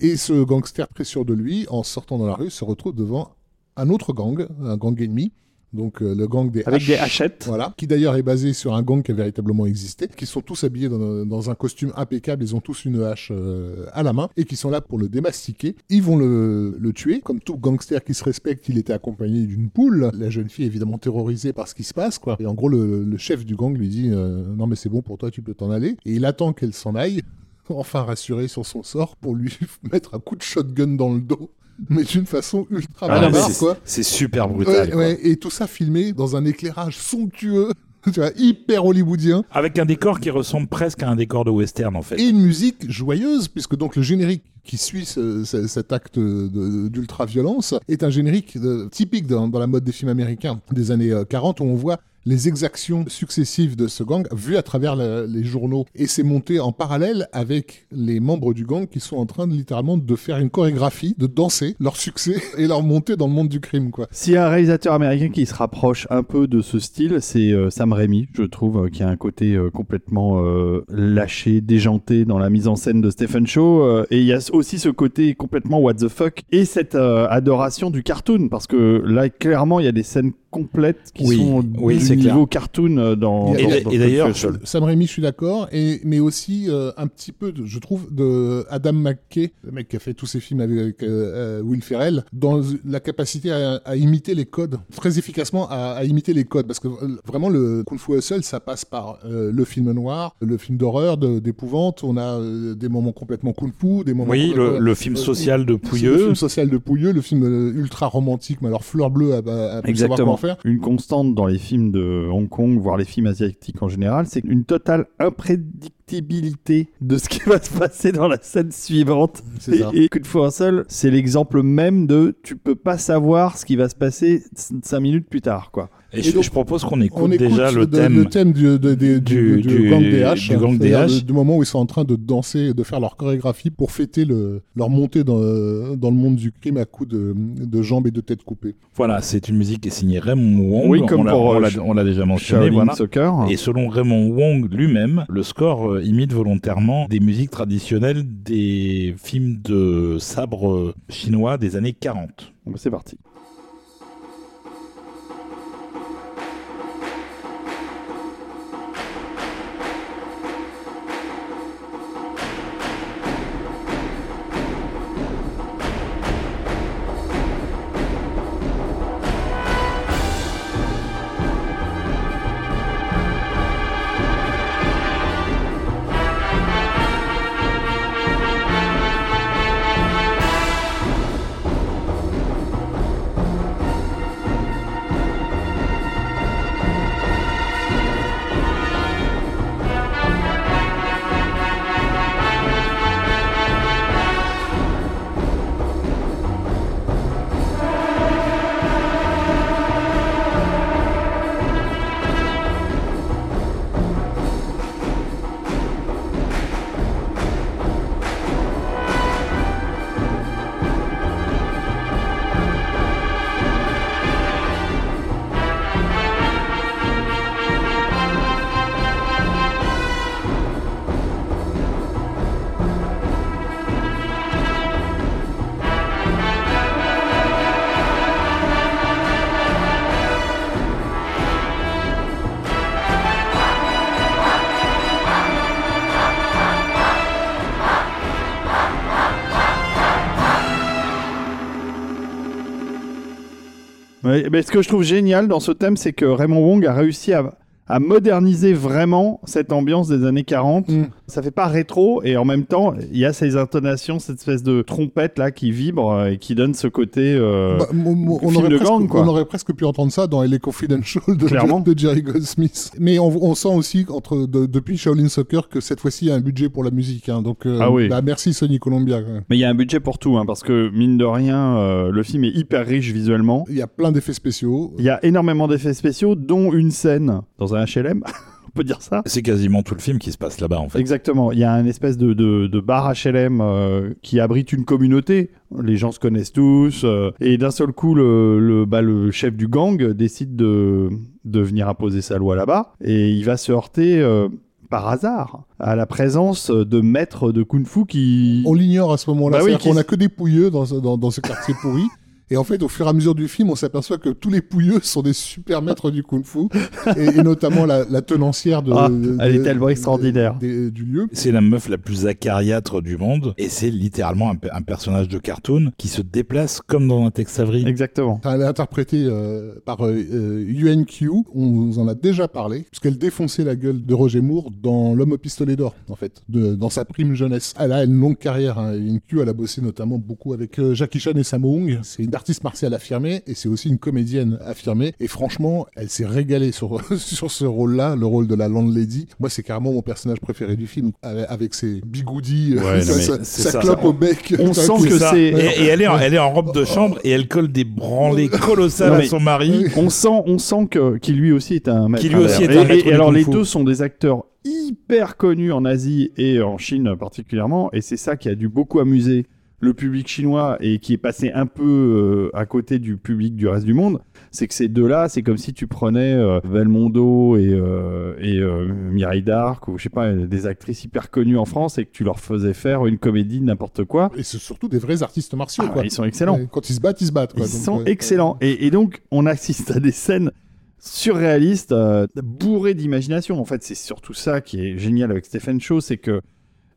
Et ce gangster très sûr de lui, en sortant dans la rue, se retrouve devant un autre gang, un gang ennemi, donc euh, le gang des Avec H. des hachettes. Voilà, qui d'ailleurs est basé sur un gang qui a véritablement existé, qui sont tous habillés dans, dans un costume impeccable, ils ont tous une hache euh, à la main, et qui sont là pour le démastiquer. Ils vont le, le tuer, comme tout gangster qui se respecte, il était accompagné d'une poule. La jeune fille est évidemment terrorisée par ce qui se passe, quoi. Et en gros, le, le chef du gang lui dit euh, Non mais c'est bon pour toi, tu peux t'en aller. Et il attend qu'elle s'en aille, [laughs] enfin rassuré sur son sort, pour lui [laughs] mettre un coup de shotgun dans le dos. [laughs] Mais d'une façon ultra Ah barbare, c'est- quoi. C'est super brutal. Ouais, quoi. ouais, et tout ça filmé dans un éclairage somptueux, [laughs] tu vois, hyper hollywoodien, Avec un décor qui ressemble presque à un décor de western en fait. et une musique joyeuse, puisque donc le générique qui suit ce- ce- cet acte de- d'ultra-violence est un générique euh, typique dans, dans la mode des films américains des années euh, 40, où on voit les exactions successives de ce gang vues à travers la- les journaux. Et c'est monté en parallèle avec les membres du gang qui sont en train de littéralement de faire une chorégraphie, de danser leur succès [laughs] et leur montée dans le monde du crime, quoi. S'il y a un réalisateur américain qui se rapproche un peu de ce style, c'est euh, Sam Raimi, je trouve, euh, qui a un côté euh, complètement euh, lâché, déjanté dans la mise en scène de Stephen Chow. euh, et il y a aussi ce côté complètement what the fuck et cette euh, adoration du cartoon, parce que là, clairement, il y a des scènes complètes qui Oui, sont oui, c'est clair. niveau cartoon euh, dans. Et d'ailleurs. Sam Raimi, je suis d'accord, et mais aussi euh, un petit peu, de- je trouve, de Adam McKay, le mec qui a fait tous ses films avec euh, euh, Will Ferrell, dans la capacité à, à imiter les codes, très efficacement à, à imiter les codes, parce que vraiment le Kung Fu Hustle, ça passe par euh, le film noir, le film d'horreur, de- d'épouvante, on a euh, des moments complètement Kung Fu, des moments Oui, le, le film euh, social de Le Pouilleux. film social de Pouilleux, le film euh, ultra romantique, mais alors fleur bleue à, à, à savoir Exactement. quoi en faire. Une constante dans les films de Hong Kong, voire les films asiatiques en général, c'est une totale imprédictibilité de ce qui va se passer dans la scène suivante. C'est ça. Et, et de fou un seul, c'est l'exemple même de tu peux pas savoir ce qui va se passer 5 minutes plus tard, quoi. Et, je, donc, je propose qu'on écoute, On écoute déjà le de- thème. le thème du, de- de- du, du- du gang des H, du gang du moment où ils sont en train de danser, et de faire leur chorégraphie pour fêter le, leur montée dans, dans le monde du crime à coups de, de jambes et de têtes coupées. Voilà, c'est une musique qui est signée Raymond Wong. Oui, comme on l'a- euh, l'a on l'a déjà mentionné. Voilà. Soccer. Et selon Raymond Wong lui-même, le score euh, imite volontairement des musiques traditionnelles des films de sabre euh, chinois des années 40. Bon, bah, C'est parti. Mais ce que je trouve génial dans ce thème, c'est que Raymond Wong a réussi à, à moderniser vraiment cette ambiance des années 40. Mm. Ça fait pas rétro et en même temps, il y a ces intonations, cette espèce de trompette là qui vibre et qui donne ce côté. euh, Bah, on, film aurait de presque, gang, quoi. on aurait presque pu entendre ça dans les Confidential de, Clairement. de Jerry Goldsmith. Mais on, on sent aussi entre de- depuis Shaolin Soccer que cette fois-ci il y a un budget pour la musique. hein. donc euh, Ah oui. bah, merci Sony Columbia. Mais il y a un budget pour tout, hein, parce que mine de rien, euh, le film est hyper riche visuellement. Il y a plein d'effets spéciaux. Il y a énormément d'effets spéciaux, dont une scène dans un HLM. [laughs] On peut dire ça C'est quasiment tout le film qui se passe là-bas en fait. Exactement. Il y a une espèce de, de, de bar HLM euh, qui abrite une communauté. Les gens se connaissent tous. euh, et d'un seul coup, le, le, bah, le chef du gang décide de, de venir imposer sa loi là-bas. Et il va se heurter euh, par hasard à la présence de maîtres de kung-fu qui... On l'ignore à ce moment-là. Bah oui, qui- a que des pouilleux dans, ce- dans, dans ce quartier pourri. [laughs] Et en fait, au fur et à mesure du film, on s'aperçoit que tous les pouilleux sont des super maîtres du kung-fu, et, et notamment la, la tenancière de, Ah, de- elle est tellement de- extraordinaire. du lieu. C'est la meuf la plus acariâtre du monde et c'est littéralement un, pe- un personnage de cartoon qui se déplace comme dans un Tex Avery. Exactement. Elle est interprétée euh, par euh, euh, Yuan Q. On vous en a déjà parlé, puisqu'elle défonçait la gueule de Roger Moore dans L'homme au pistolet d'or, en fait, de- dans sa prime jeunesse. Elle a une longue carrière. Hein. Yuan Q, elle a bossé notamment beaucoup avec euh, Jackie Chan et Sammo Hung. C'est une artiste martiale affirmée et c'est aussi une comédienne affirmée. Et franchement, elle s'est régalée sur, [laughs] sur ce rôle-là, le rôle de la landlady. Moi, c'est carrément mon personnage préféré du film, avec, ses bigoudis, Ouais, [laughs] ça. clope au bec. On sent que c'est- Et, et elle, est en, elle est en robe de chambre et elle colle des branlées [laughs] colossales Non, à son mari. On sent, on sent que qu'il lui aussi est un maître. Qui lui aussi est un Et- maître Et, alors les deux sont des acteurs hyper connus en Asie et en Chine particulièrement, et c'est ça qui a dû beaucoup amuser le public chinois et qui est passé un peu euh, à côté du public du reste du monde, c'est que ces deux-là, c'est comme si tu prenais euh, Belmondo et, euh, et euh, Mireille Darc ou je sais pas des actrices hyper connues en France et que tu leur faisais faire une comédie de n'importe quoi. Et c'est surtout des vrais artistes martiaux. Ah, quoi. ils sont excellents. Ouais, Quand ils se battent, ils se battent. Quoi. Ils Donc, sont excellents. Et, et donc, on assiste à des scènes surréalistes, euh, bourrées d'imagination. En fait, c'est surtout ça qui est génial avec Stephen Chow, c'est que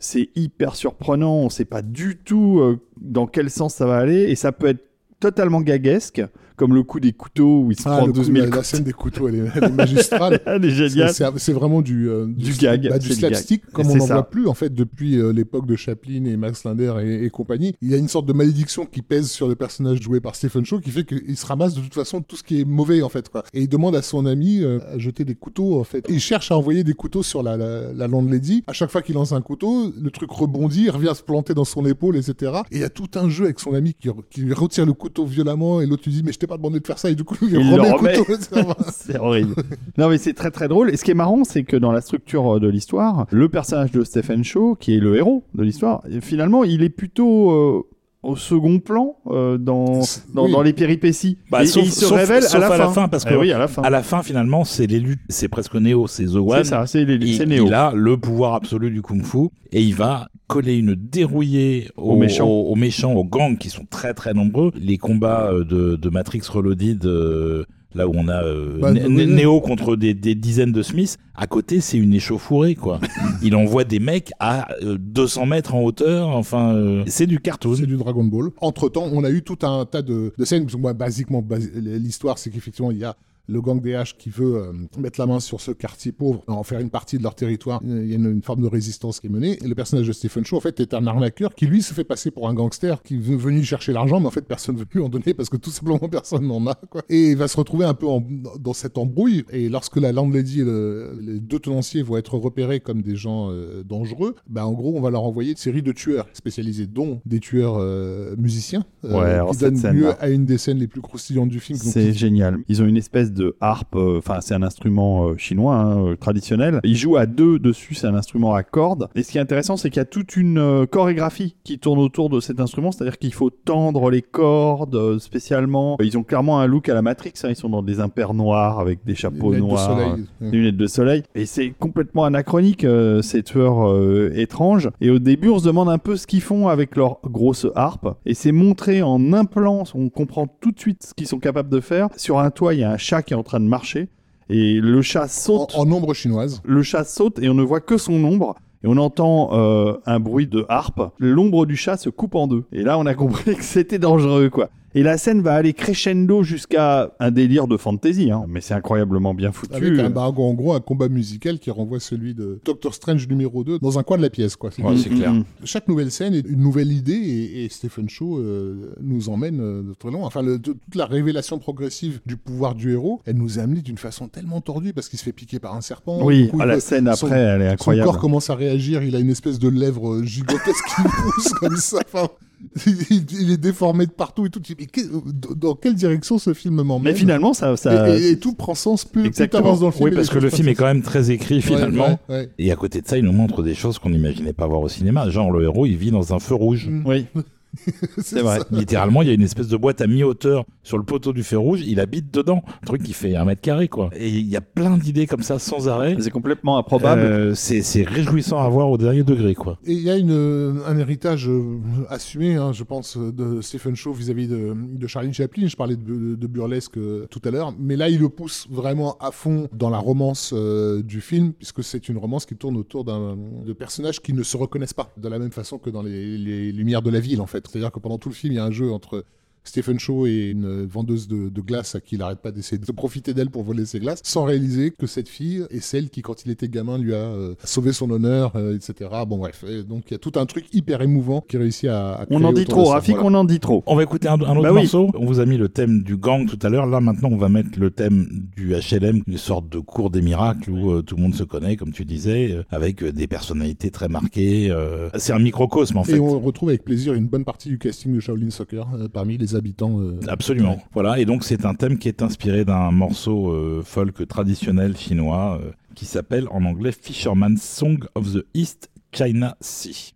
c'est hyper surprenant. On sait pas du tout euh, dans quel sens ça va aller. Et ça peut être totalement gaguesque, comme le coup des couteaux où il se Ah, prend le 12 coup- 000 la, scène des couteaux, elle est, elle est magistrale. [laughs] Elle est géniale. C'est vraiment du, euh, Du gag, bah, du gag. slapstick, comme on n'en voit plus en fait depuis euh, l'époque de Chaplin et Max Linder et, et compagnie. Il y a une sorte de malédiction qui pèse sur le personnage joué par Stephen Chow qui fait qu'il se ramasse de toute façon tout ce qui est mauvais en fait. Quoi. Et il demande à son ami euh, à jeter des couteaux en fait. Et il cherche à envoyer des couteaux sur la, la, la landlady. À chaque fois qu'il lance un couteau, le truc rebondit, il revient se planter dans son épaule, etc. Et il y a tout un jeu avec son ami qui, qui lui retire le couteau violemment et l'autre lui dit mais je t'ai pas demandé de faire ça et du coup [laughs] il, Il remet le remet. couteau. C'est horrible. non, mais c'est très très drôle. Et ce qui est marrant, c'est que dans la structure euh, de l'histoire, le personnage de Stephen Shaw, qui est le héros de l'histoire, finalement, il est plutôt euh, au second plan euh, dans, dans, Oui. dans les péripéties. Bah, et, il se sauf- révèle sauf à la fin. parce Eh que oui, à la fin. à la fin, finalement, c'est l'élu, c'est presque Néo, c'est The One. C'est ça, c'est les- Il, c'est Néo. il a le pouvoir absolu du kung-fu et il va coller une dérouillée aux, Aux méchants. aux, aux méchants, aux gangs qui sont très très nombreux. Les combats euh, de, de Matrix Reloaded, euh, là où on a euh, Bah, oui. Néo contre des, des dizaines de Smiths, à côté c'est une échauffourée quoi. [laughs] il envoie des mecs à euh, 200 mètres en hauteur, enfin euh, c'est du cartoon. C'est du Dragon Ball. Entre temps, on a eu tout un tas de, de scènes. Parce que moi, basiquement, basi- l'histoire, c'est qu'effectivement, il y a le gang des H qui veut euh, mettre la main sur ce quartier pauvre, en faire une partie de leur territoire. Il y a une, une forme de résistance qui est menée. Et le personnage de Stephen Shaw, en fait, est un arnaqueur qui, lui, se fait passer pour un gangster qui est venu chercher l'argent, mais en fait, personne ne veut plus en donner parce que tout simplement, [laughs] personne n'en a. Quoi. Et il va se retrouver un peu en- dans cette embrouille. Et lorsque la landlady et le- les deux tenanciers vont être repérés comme des gens euh, dangereux, bah, en gros, on va leur envoyer une série de tueurs spécialisés, dont des tueurs euh, musiciens, Ouais, qui donnent lieu à une des scènes les plus croustillantes du film. C'est génial. Ils ont une espèce de harpe, euh, enfin c'est un instrument euh, chinois hein, euh, traditionnel. Ils jouent à deux dessus, c'est un instrument à cordes. Et ce qui est intéressant, c'est qu'il y a toute une chorégraphie qui tourne autour de cet instrument, c'est-à-dire qu'il faut tendre les cordes spécialement. Ils ont clairement un look à la Matrix, hein. ils sont dans des impairs noirs avec des chapeaux noirs. des lunettes de soleil. Et c'est complètement anachronique, euh, ces tueurs euh, étranges. Et au début, on se demande un peu ce qu'ils font avec leur grosse harpe. Et c'est montré en un plan, on comprend tout de suite ce qu'ils sont capables de faire. Sur un toit, il y a un chat qui est en train de marcher. Et le chat En, saute. en ombre chinoise. Le chat saute et on ne voit que son ombre. Et on entend euh, un bruit de harpe. L'ombre du chat se coupe en deux. Et là, on a compris [laughs] que c'était dangereux, quoi. Et la scène va aller crescendo jusqu'à un délire de fantasy. Hein. Mais c'est incroyablement bien foutu. Avec un, bah, en gros un combat musical qui renvoie celui de Doctor Strange numéro 2 dans un coin de la pièce. Quoi. C'est- Ouais, c'est clair. Mm, mm. Chaque nouvelle scène est une nouvelle idée et, et Stephen Shaw euh, nous emmène euh, de très loin. Enfin, le- toute la révélation progressive du pouvoir du héros, elle nous est amenée d'une façon tellement tordue parce qu'il se fait piquer par un serpent. Oui, coup, à la scène son- après, elle est Son incroyable. corps commence à réagir, il a une espèce de lèvre euh, gigantesque qui [laughs] pousse comme ça. Enfin, [laughs] il, est déformé de partout et tout. Mais que- dans quelle direction ce film m'emmène Mais finalement, ça, ça, et, et- et tout prend sens plus, plus Exactement. t'avances dans le film. Oui, parce que le film est quand même très écrit finalement. Ouais, ouais, ouais. Et à côté de ça, il nous montre des choses qu'on n'imaginait pas voir au cinéma. Genre, le héros, il vit dans un feu rouge. Mm. oui, [laughs] [laughs] C'est vrai. ça. Littéralement, il y a une espèce de boîte à mi-hauteur sur le poteau du feu rouge. Il habite dedans. Un truc qui fait un mètre carré, quoi. Et il y a plein d'idées comme ça, sans arrêt. c'est complètement improbable. Euh, c'est réjouissant à voir au dernier degré, quoi. Et il y a une, un héritage euh, assumé, hein, je pense, de Stephen Shaw vis-à-vis de, de Charlie Chaplin. Je parlais de, de burlesque euh, tout à l'heure, mais là, il le pousse vraiment à fond dans la romance euh, du film, puisque c'est une romance qui tourne autour d'un de personnages qui ne se reconnaissent pas, de la même façon que dans les, les Lumières de la ville, en fait. C'est-à-dire que pendant tout le film, il y a un jeu entre Stephen Shaw et une vendeuse de, de glace à qui il arrête pas d'essayer de profiter d'elle pour voler ses glaces, sans réaliser que cette fille est celle qui, quand il était gamin, lui a euh, sauvé son honneur, euh, etc. Bon bref, Et donc il y a tout un truc hyper émouvant qui réussit à, à on en dit trop. Rafik, Voilà. on en dit trop. On va écouter un, un autre Bah oui. morceau. On vous a mis le thème du gang tout à l'heure. Là, maintenant, on va mettre le thème du HLM, une sorte de cours des miracles où euh, tout le monde se connaît, comme tu disais, euh, avec euh, des personnalités très marquées. euh, C'est un microcosme, en fait. Et on retrouve avec plaisir une bonne partie du casting de Shaolin Soccer euh, parmi les habitants. euh, Absolument. Voilà, et donc c'est un thème qui est inspiré d'un morceau euh, folk traditionnel chinois euh, qui s'appelle en anglais Fisherman's Song of the East China Sea.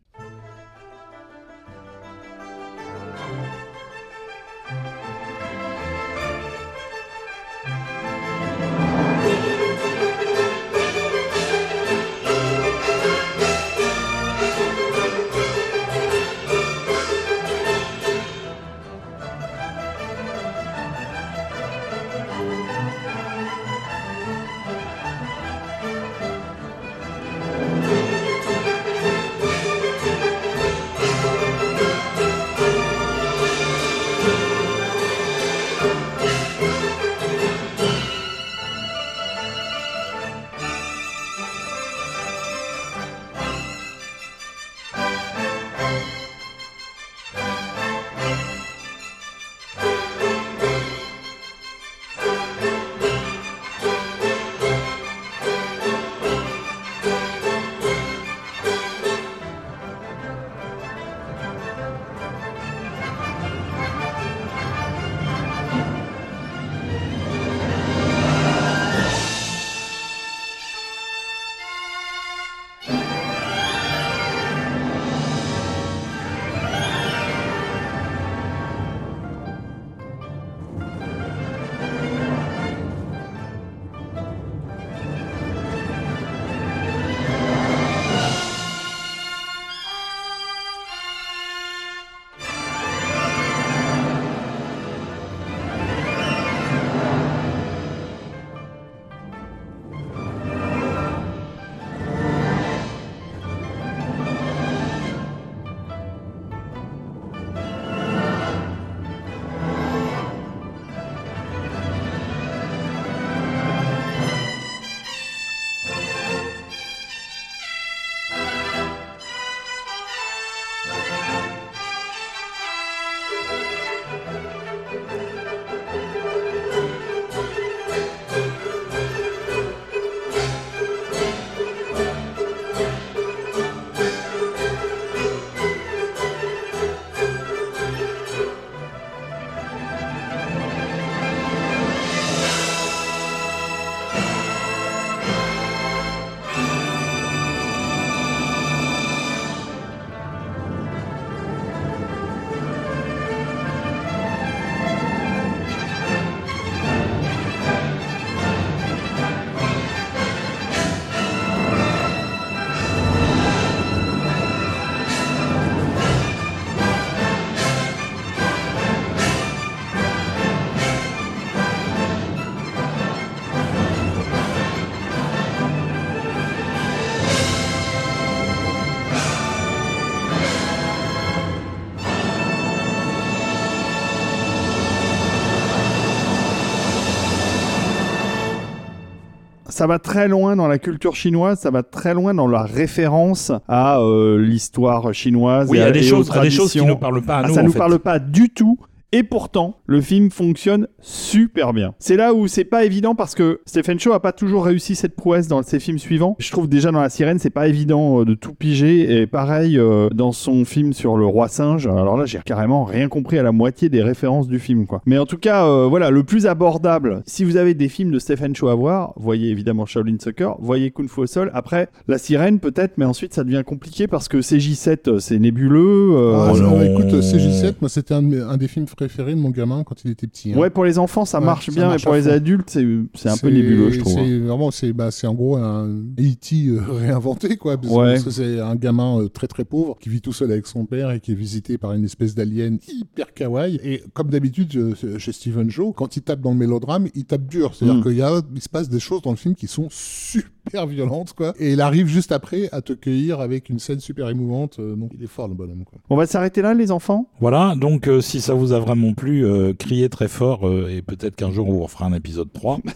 Ça va très loin dans la culture chinoise, ça va très loin dans la référence à euh, l'histoire chinoise. Oui, il et y a à- des et choses, aux des qui nous parlent pas à Ah, nous. ça en nous fait. parle pas du tout. Et pourtant, le film fonctionne super bien. C'est là où c'est pas évident parce que Stephen Chow a pas toujours réussi cette prouesse dans ses films suivants. Je trouve déjà dans La Sirène, c'est pas évident euh, de tout piger. Et pareil, euh, dans son film sur le roi singe, alors là, j'ai carrément rien compris à la moitié des références du film, quoi. Mais en tout cas, euh, voilà, le plus abordable. Si vous avez des films de Stephen Chow à voir, voyez évidemment Shaolin Soccer, voyez Kung Fu au sol. Après, La Sirène peut-être, mais ensuite ça devient compliqué parce que CJ7, euh, c'est nébuleux. euh, Ah, Oh bah, écoute, euh, CJ7, moi, c'était un, un des films préférés de mon gamin quand il était petit. hein. Ouais, pour les enfants, ça Ouais, marche ça bien, marche mais pour les fond. adultes, c'est un peu nébuleux, je trouve. hein. C'est vraiment, c'est bah, c'est en gros un E.T. euh, [laughs] réinventé, quoi. Parce, Ouais. parce que c'est un gamin euh, très très pauvre qui vit tout seul avec son père et qui est visité par une espèce d'alien hyper kawaii. Et comme d'habitude euh, chez Stephen Joe, quand il tape dans le mélodrame, il tape dur. C'est-à-dire Mm. qu'il se passe des choses dans le film qui sont super violentes, quoi. Et il arrive juste après à te cueillir avec une scène super émouvante. euh, donc il est fort le bonhomme, quoi. On va s'arrêter là, les enfants? Voilà, donc euh, si ça vous a vraiment plu, euh, criez très fort euh, et peut-être qu'un jour on vous refera un épisode 3. [laughs]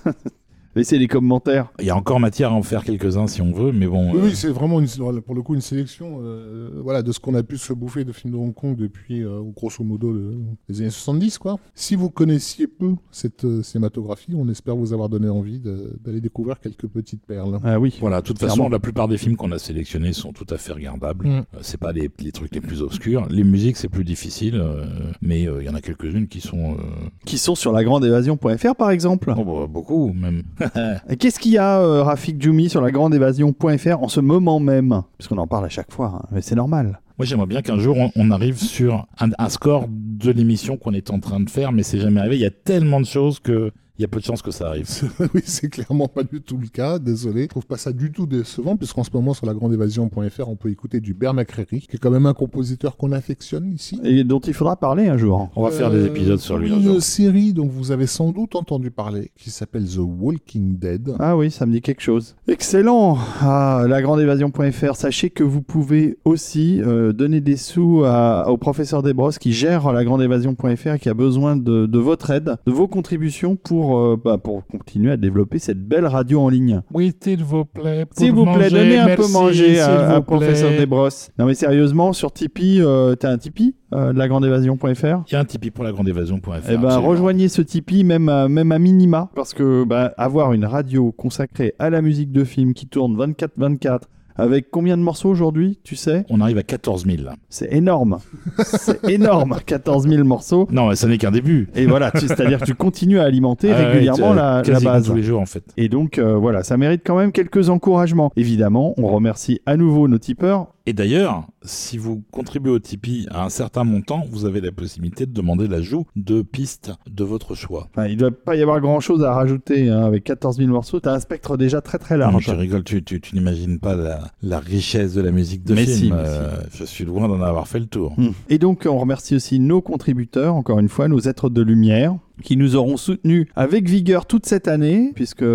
Laissez les commentaires. Il y a encore matière à en faire quelques-uns si on veut, mais bon. Oui, euh, oui, c'est vraiment une, pour le coup une sélection euh, voilà, de ce qu'on a pu se bouffer de films de Hong Kong depuis euh, grosso modo le- les années 70. Quoi. Si vous connaissiez peu cette euh, cinématographie, on espère vous avoir donné envie d'aller découvrir quelques petites perles. Ah oui. Voilà, de toute Clairement. façon, la plupart des films qu'on a sélectionnés sont tout à fait regardables. Mm. Euh, c'est pas les, les trucs les plus obscurs. Les musiques, c'est plus difficile, euh, mais euh, il y en a quelques-unes qui sont euh, Qui sont sur lagrandeévasion.fr, par exemple. oh, bah, beaucoup même. [laughs] [laughs] Qu'est-ce qu'il y a, euh, Rafik Djoumi, sur lagrandeévasion.fr en ce moment même? Parce qu'on en parle à chaque fois, hein, mais c'est normal. Moi, j'aimerais bien qu'un jour on, on arrive sur un, un score de l'émission qu'on est en train de faire, mais c'est jamais arrivé. Il y a tellement de choses que il y a peu de chances que ça arrive. [laughs] oui, c'est clairement pas du tout le cas, désolé. Je trouve pas ça du tout décevant, puisqu'en ce moment sur lagrandeévasion.fr, on peut écouter du Bert McCreary, qui est quand même un compositeur qu'on affectionne ici. Et dont il faudra parler un jour. On va faire des Euh, épisodes sur lui. un Une série dont vous avez sans doute entendu parler, qui s'appelle The Walking Dead. Ah oui, ça me dit quelque chose. Excellent ah, Lagrandeévasion.fr. Sachez que vous pouvez aussi euh, donner des sous à- au professeur Desbrosses qui gère lagrandeévasion.fr et qui a besoin de, de votre aide, de vos contributions pour, euh, bah, pour continuer à développer cette belle radio en ligne. Oui, s'il vous plaît. S'il vous plaît, donnez un peu manger à, à professeur Desbrosses. Non mais sérieusement, sur Tipeee, euh, t'as un Tipeee euh, de lagrandeévasion.fr Il y a un Tipeee pour la grande évasion.fr. Eh ben, rejoignez ce Tipeee, même à, même à minima, parce que bah, avoir une radio consacrée à la musique de film qui tourne 24-24, avec combien de morceaux aujourd'hui, tu sais? On arrive à 14 000. là. C'est énorme. C'est énorme, 14 000 morceaux. Non, mais ça n'est qu'un début. Et voilà, c'est-à-dire que tu continues à alimenter Ah régulièrement la, la base. tous les jours en fait. Et donc, euh, voilà, ça mérite quand même quelques encouragements. Évidemment, on remercie à nouveau nos tipeurs. Et d'ailleurs, si vous contribuez au Tipeee à un certain montant, vous avez la possibilité de demander l'ajout de pistes de votre choix. Enfin, il ne doit pas y avoir grand-chose à rajouter hein, avec 14 000 morceaux. Tu as un spectre déjà très très Non, large. tu rigoles, tu, tu, tu n'imagines pas la, la richesse de la musique de Mais film. si, mais Euh, je suis loin d'en avoir fait le tour. Hmm. Et donc, on remercie aussi nos contributeurs, encore une fois, nos êtres de lumière, qui nous auront soutenus avec vigueur toute cette année, puisque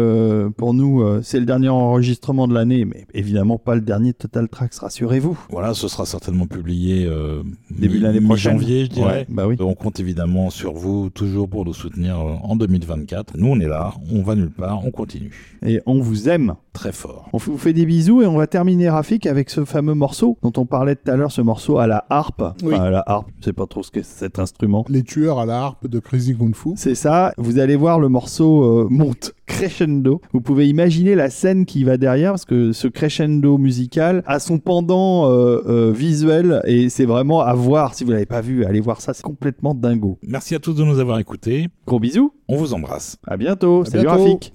pour nous, euh, c'est le dernier enregistrement de l'année, mais évidemment pas le dernier Total Tracks, rassurez-vous. Voilà, ce sera certainement publié euh, Début de l'année prochaine. mi-janvier, je dirais. Ouais, bah oui. On compte évidemment sur vous toujours pour nous soutenir euh, en 2024. Nous, on est là, on va nulle part, on continue. Et on vous aime. Très fort. On vous fait des bisous et on va terminer, Rafik, avec ce fameux morceau dont on parlait tout à l'heure, ce morceau à la harpe. Oui. Enfin, à la harpe, je sais pas trop ce que c'est cet instrument. Les tueurs à la harpe de Crazy Kung Fu. C'est ça, vous allez voir le morceau euh, monte crescendo. Vous pouvez imaginer la scène qui va derrière parce que ce crescendo musical a son pendant euh, euh, visuel et c'est vraiment à voir. Si vous l'avez pas vu, allez voir ça, c'est complètement dingo. Merci à tous de nous avoir écoutés. Gros bisous, On vous embrasse. à bientôt, À salut bientôt. Rafik.